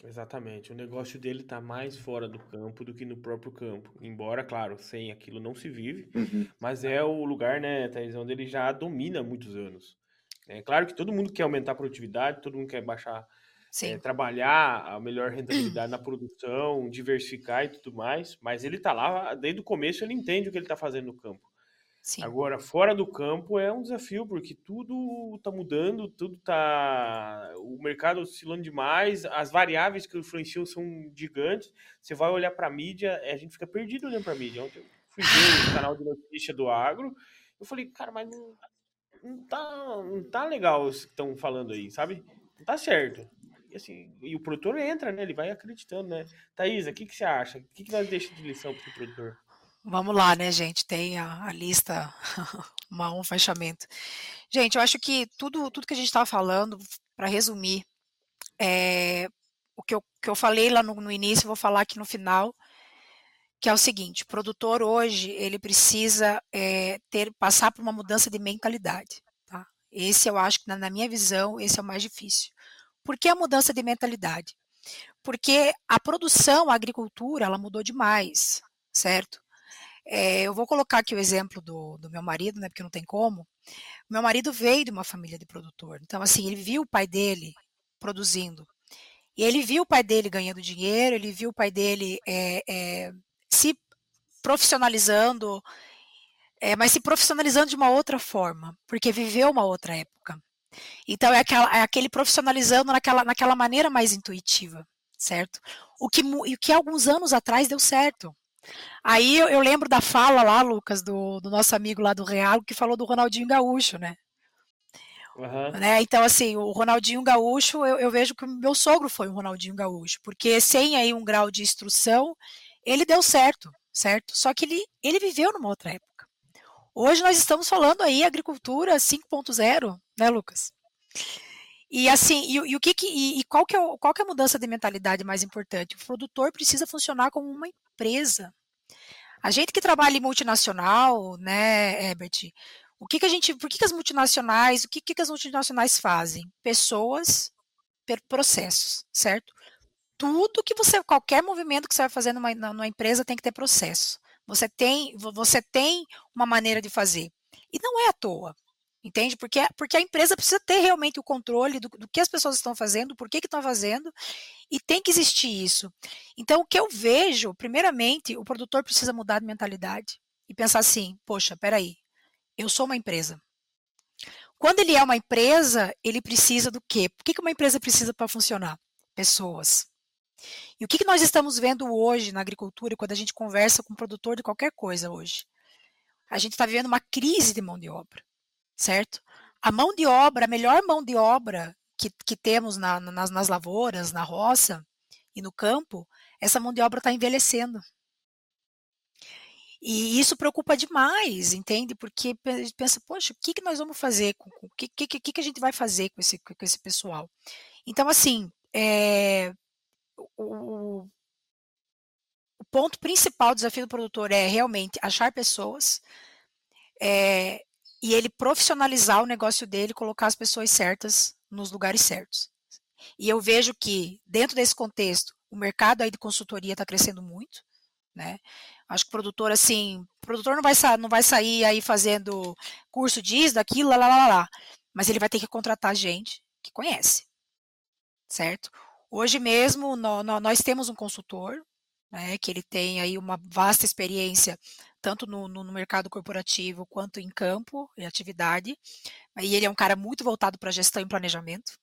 Exatamente. O negócio dele está mais fora do campo do que no próprio campo. Embora, claro, sem aquilo não se vive, uhum. mas é o lugar, né, Thaís, onde ele já domina há muitos anos. É claro que todo mundo quer aumentar a produtividade, todo mundo quer baixar, é, trabalhar a melhor rentabilidade na produção, diversificar e tudo mais, mas ele está lá, desde o começo ele entende o que ele está fazendo no campo. Sim. Agora, fora do campo é um desafio, porque tudo está mudando, tudo está. O mercado oscilando demais, as variáveis que influenciam são gigantes. Você vai olhar para a mídia, a gente fica perdido olhando para a mídia. Ontem eu fui ver o canal de notícia do agro, eu falei, cara, mas não, não, tá, não tá legal o que estão falando aí, sabe? Não tá certo. E, assim, e o produtor entra, né? Ele vai acreditando, né? Thaisa, o que, que você acha? O que, que nós deixamos de lição para o produtor? Vamos lá, né, gente? Tem a, a lista, uma, um fechamento. Gente, eu acho que tudo, tudo que a gente estava falando, para resumir, é, o que eu, que eu falei lá no, no início, vou falar aqui no final, que é o seguinte: o produtor hoje ele precisa é, ter passar por uma mudança de mentalidade. Tá? Esse eu acho que na, minha visão esse é o mais difícil. Por que a mudança de mentalidade? Porque a produção, a agricultura, ela mudou demais, certo? É, eu vou colocar aqui o exemplo do, do meu marido, né, porque não tem como. Meu marido veio de uma família de produtor, então assim ele viu o pai dele produzindo e ele viu o pai dele ganhando dinheiro, ele viu o pai dele é, é, se profissionalizando, é, mas se profissionalizando de uma outra forma, porque viveu uma outra época. Então é, aquela, é aquele profissionalizando naquela, naquela maneira mais intuitiva, certo? O que, o que alguns anos atrás deu certo. Aí eu, eu, lembro da fala lá, Lucas, do, do, nosso amigo lá do Real, que falou do Ronaldinho Gaúcho, né? Uhum. né? Então, assim, o Ronaldinho Gaúcho, eu, eu, vejo que o meu sogro foi um Ronaldinho Gaúcho, porque sem aí um grau de instrução, ele deu certo, certo? Só que ele, ele viveu numa outra época. Hoje nós estamos falando aí agricultura 5.0, né, Lucas? E assim, e, e o que, que e, e, qual que é qual que é a mudança de mentalidade mais importante? O produtor precisa funcionar como uma empresa. A gente que trabalha em multinacional, né, Herbert, o que, que a gente, por que, que as multinacionais, o que, que as multinacionais fazem? Pessoas, processos, certo? Tudo que você, qualquer movimento que você vai fazer numa, numa empresa tem que ter processo. Você tem, você tem uma maneira de fazer. E não é à toa. Entende? Porque, porque a empresa precisa ter realmente o controle do, do que as pessoas estão fazendo, por que, que estão fazendo, e tem que existir isso. Então, o que eu vejo, primeiramente, o produtor precisa mudar de mentalidade e pensar assim: poxa, peraí, eu sou uma empresa. Quando ele é uma empresa, ele precisa do quê? Por que, que uma empresa precisa para funcionar? Pessoas. E o que, que nós estamos vendo hoje na agricultura, quando a gente conversa com o produtor de qualquer coisa hoje? A gente está vivendo uma crise de mão de obra certo? A mão de obra, a melhor mão de obra que, que temos na, nas, nas lavouras, na roça e no campo, essa mão de obra está envelhecendo. E isso preocupa demais, entende? Porque pensa, poxa, o que, que nós vamos fazer? O que, que, que a gente vai fazer com esse, com esse pessoal? Então, assim, é, o, o ponto principal do desafio do produtor é realmente achar pessoas, é, e ele profissionalizar o negócio dele, colocar as pessoas certas nos lugares certos. E eu vejo que, dentro desse contexto, o mercado aí de consultoria está crescendo muito, né? Acho que o produtor, assim, o produtor não vai, não vai sair aí fazendo curso disso, daquilo, lá, lá, lá, lá, mas ele vai ter que contratar gente que conhece, certo? Hoje mesmo, nós temos um consultor, né, que ele tem aí uma vasta experiência tanto no, no, no, mercado corporativo quanto em campo e atividade. E ele é um cara muito voltado para gestão e planejamento,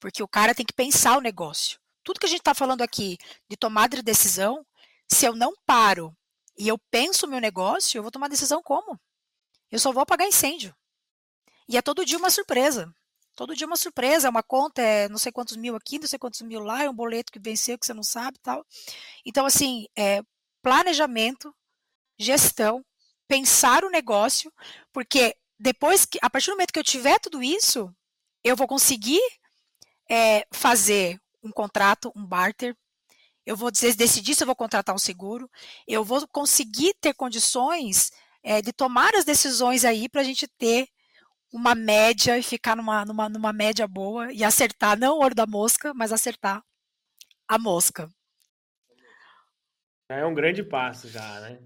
porque o cara tem que pensar o negócio. Tudo que a gente está falando aqui de tomada de decisão, se eu não paro e eu penso o meu negócio, eu vou tomar decisão como? Eu só vou apagar incêndio. E é todo dia uma surpresa. Todo dia uma surpresa, é uma conta, é não sei quantos mil aqui, não sei quantos mil lá, é um boleto que venceu que você não sabe tal. Então, assim, é, planejamento, gestão, pensar o negócio, porque depois que, a partir do momento que eu tiver tudo isso, eu vou conseguir é, fazer um contrato, um barter, eu vou decidir se eu vou contratar um seguro, eu vou conseguir ter condições é, de tomar as decisões aí para a gente ter uma média e ficar numa, numa, numa média boa e acertar, não o olho da mosca, mas acertar a mosca. É um grande passo já, né?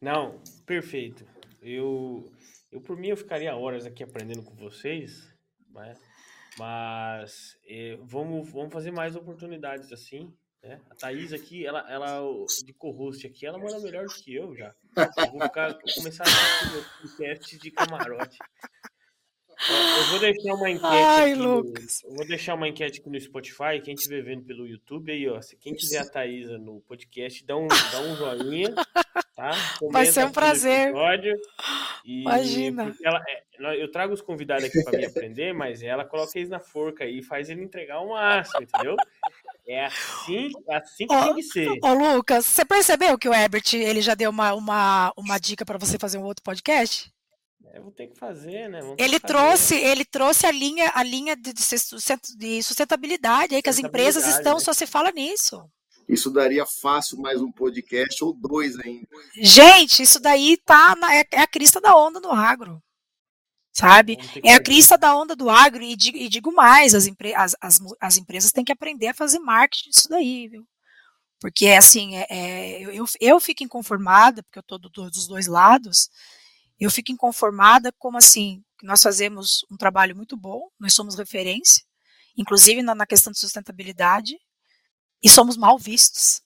Não, perfeito. Eu, eu por mim, eu ficaria horas aqui aprendendo com vocês, né? Mas é, vamos, vamos fazer mais oportunidades assim. Né? A Thaís aqui, ela, ela de co-host aqui, ela manda melhor do que eu já. Eu vou, ficar, vou começar a fazer podcast de camarote. Eu vou deixar uma enquete Ai, aqui Lucas. No, eu vou deixar uma enquete aqui no Spotify, quem estiver vendo pelo YouTube aí, ó. Se quem quiser a Thaisa no podcast, dá um, dá um joinha, tá? Comenta Vai ser um prazer. Episódio, e, Imagina. Ela, é, eu trago os convidados aqui para me aprender, mas ela coloca eles na forca aí e faz ele entregar o máximo, entendeu? É assim, é assim que tem que ser. Ô, Lucas, você percebeu que o Herbert ele já deu uma, uma, uma dica para você fazer um outro podcast? É, vou ter que fazer, né? Vamos ele trouxe, ele trouxe a linha, a linha de, de sustentabilidade aí que as empresas estão, né? só se fala nisso. Isso daria fácil mais um podcast ou dois ainda. Gente, isso daí tá na, é, é a crista da onda no agro sabe? É a crista da onda do agro e digo, e digo mais, as, as, as, as, empresas têm que aprender a fazer marketing disso daí, viu? Porque, assim, é, é, eu, eu fico inconformada, porque eu estou do, dos dois lados, eu fico inconformada como, assim, nós fazemos um trabalho muito bom, nós somos referência, inclusive na, na questão de sustentabilidade, e somos mal vistos.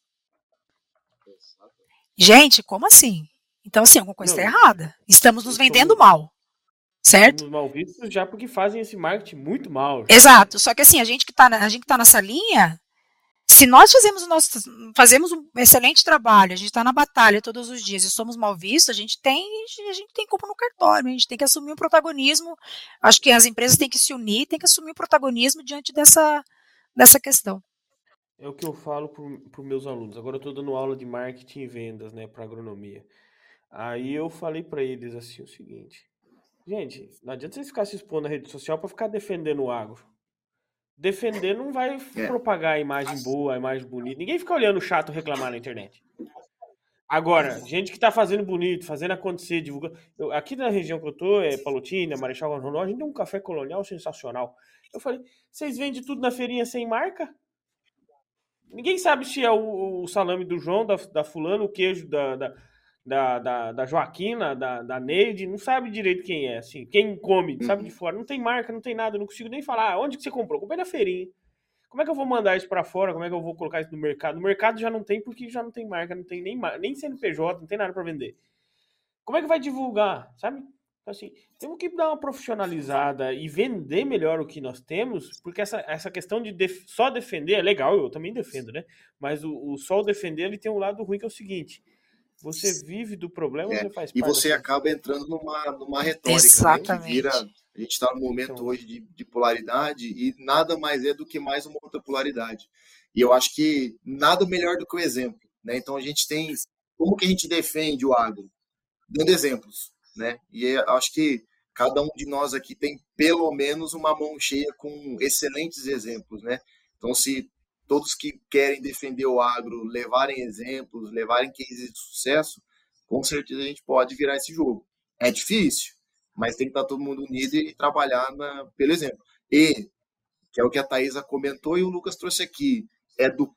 Gente, como assim? Então, assim, alguma coisa está errada. Estamos nos vendendo mal certo? mal vistos já porque fazem esse marketing muito mal. Exato. Só que assim, a gente que está a gente que tá nessa linha, se nós fazemos o nosso fazemos um excelente trabalho, a gente está na batalha todos os dias e somos mal vistos, a gente tem a gente tem culpa no cartório, a gente tem que assumir o protagonismo. Acho que as empresas têm que se unir, têm que assumir o protagonismo diante dessa dessa questão. É o que eu falo para os meus alunos. Agora eu estou dando aula de marketing e vendas, né, para agronomia. Aí eu falei para eles assim o seguinte: Gente, não adianta vocês ficar se expondo na rede social para ficar defendendo o agro. Defender não vai é. propagar a imagem boa, a imagem bonita. Ninguém fica olhando chato reclamar na internet. Agora, gente que tá fazendo bonito, fazendo acontecer, divulgando. Eu, aqui na região que eu tô, é Palotina, Marechal Rondon, a gente tem um café colonial sensacional. Eu falei, vocês vendem tudo na feirinha sem marca? Ninguém sabe se é o, o salame do João, da, da fulano, o queijo da, da da, da, da Joaquina, da, da Neide, não sabe direito quem é, assim, quem come, sabe de uhum. fora, não tem marca, não tem nada, não consigo nem falar ah, onde que você comprou, comprei na feirinha. Como é que eu vou mandar isso para fora? Como é que eu vou colocar isso no mercado? No mercado já não tem porque já não tem marca, não tem nem, nem CNPJ, não tem nada para vender. Como é que vai divulgar, sabe? Então, assim, temos que dar uma profissionalizada e vender melhor o que nós temos, porque essa, essa questão de def só defender é legal, eu também defendo, né? Mas o, o só defender ele tem um lado ruim que é o seguinte: você vive do problema é, você faz E você acaba entrando numa, numa retórica Exatamente. Né, que vira. A gente está no momento então, hoje de, de, polaridade e nada mais é do que mais uma outra polaridade. E eu acho que nada melhor do que o exemplo. Né? Então a gente tem. Como que a gente defende o agro? Dando exemplos. Né? E acho que cada um de nós aqui tem pelo menos uma mão cheia com excelentes exemplos. Né? Então, se todos que querem defender o agro levarem exemplos, levarem cases de sucesso, com certeza a gente pode virar esse jogo. É difícil, mas tem que estar todo mundo unido e trabalhar na, pelo exemplo. E, que é o que a Thaisa comentou e o Lucas trouxe aqui, é do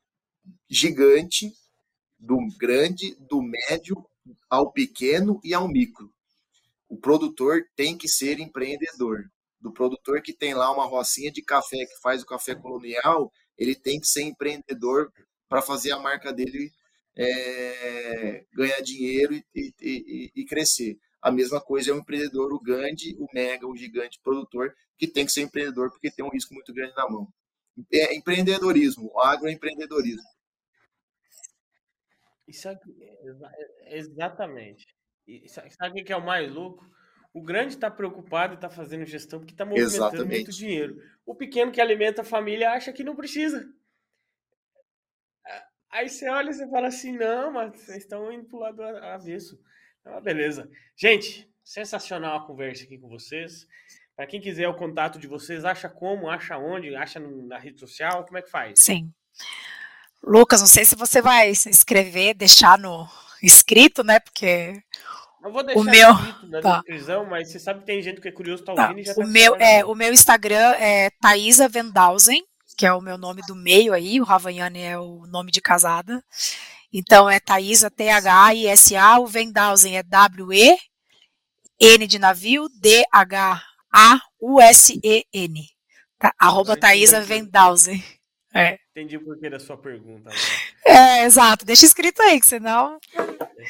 gigante, do grande, do médio ao pequeno e ao micro. O produtor tem que ser empreendedor. Do produtor que tem lá uma rocinha de café que faz o café colonial, ele tem que ser empreendedor para fazer a marca dele é, ganhar dinheiro e, e, e, e, crescer. A mesma coisa é o empreendedor, o grande, o mega, o gigante produtor, que tem que ser empreendedor porque tem um risco muito grande na mão. É empreendedorismo, agroempreendedorismo. Isso aqui, exatamente. Sabe o que é o mais louco? O grande está preocupado e está fazendo gestão porque está movimentando Exatamente. muito dinheiro. O pequeno que alimenta a família acha que não precisa. Aí você olha e você fala assim, não, mas vocês estão indo para o lado avesso. Ah, beleza. Gente, sensacional a conversa aqui com vocês. Para quem quiser o contato de vocês, acha como, acha onde, acha na rede social, como é que faz? Sim. Lucas, não sei se você vai escrever, deixar no escrito, né? Porque Eu vou deixar o meu, na tá. descrição, mas você sabe que tem gente que é curioso, tá, tá. ouvindo e já tá o meu é O meu Instagram é Thaisa Vendausen, que é o meu nome do meio aí, o Ravaiane é o nome de casada. Então é Thaisa, T-H-I-S-A, o Vendausen é W-E, N de navio, D-H-A-U-S-E-N. Tá, arroba Thaisa Vendausen. É. Entendi o porquê da sua pergunta. É, exato. Deixa escrito aí, que senão.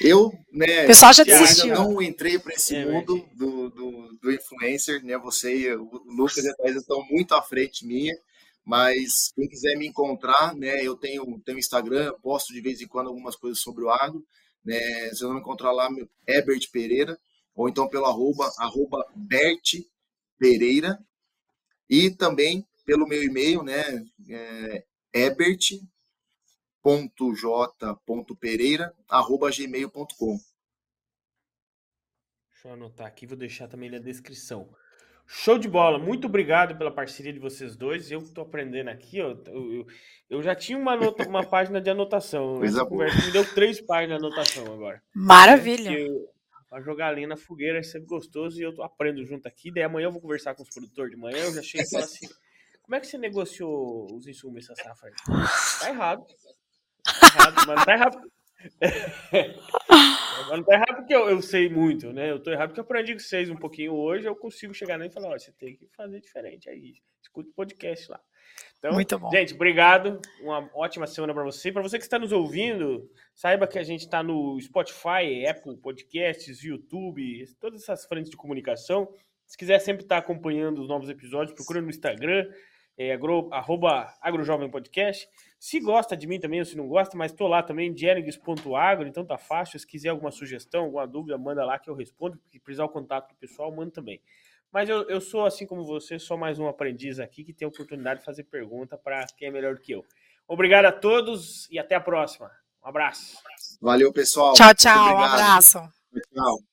Eu, né, o pessoal já desistiu. ainda não entrei para esse é, mundo do, do, do, influencer, né? Você e o Lucas e a Thais estão muito à frente minha, mas quem quiser me encontrar, né? Eu tenho, tenho Instagram, posto de vez em quando algumas coisas sobre o agro, né? Você não me encontrar lá, é Bert Pereira, ou então pelo arroba, arroba Bert Pereira, e também pelo meu e-mail, né? É, ebert.j.pereira.gmail.com. Deixa eu anotar aqui, vou deixar também na descrição. Show de bola, muito obrigado pela parceria de vocês dois. Eu estou aprendendo aqui, ó, eu, eu, eu, já tinha uma, nota, uma página de anotação. Essa conversa me deu três páginas de anotação agora. Maravilha. Para jogar ali na fogueira é sempre gostoso e eu aprendo junto aqui. Daí amanhã eu vou conversar com os produtores de manhã. Eu já chego e falo assim: como é que você negociou os insumos essa safra aí? Tá errado. Tá errado, mas não tá errado. mas não tá errado porque eu, eu, sei muito, né? Eu tô errado porque eu aprendi com vocês um pouquinho hoje. Eu consigo chegar nele e falar: olha, você tem que fazer diferente aí. Escuta o podcast lá. Então, Muito bom. gente, obrigado. Uma ótima semana para você. Para você que está nos ouvindo, saiba que a gente está no Spotify, Apple Podcasts, YouTube, todas essas frentes de comunicação. Se quiser sempre estar tá acompanhando os novos episódios, procura no Instagram, é, agro, arroba agrojovem podcast. Se gosta de mim também ou se não gosta, mas tô lá também, dierigs.agro, então tá fácil. Se quiser alguma sugestão, alguma dúvida, manda lá que eu respondo. Se precisar o contato do pessoal, manda também. Mas eu, eu sou, assim como você, só mais um aprendiz aqui que tem a oportunidade de fazer pergunta para quem é melhor do que eu. Obrigado a todos e até a próxima. Um abraço. Valeu, pessoal. Tchau, tchau. Um abraço. Tchau.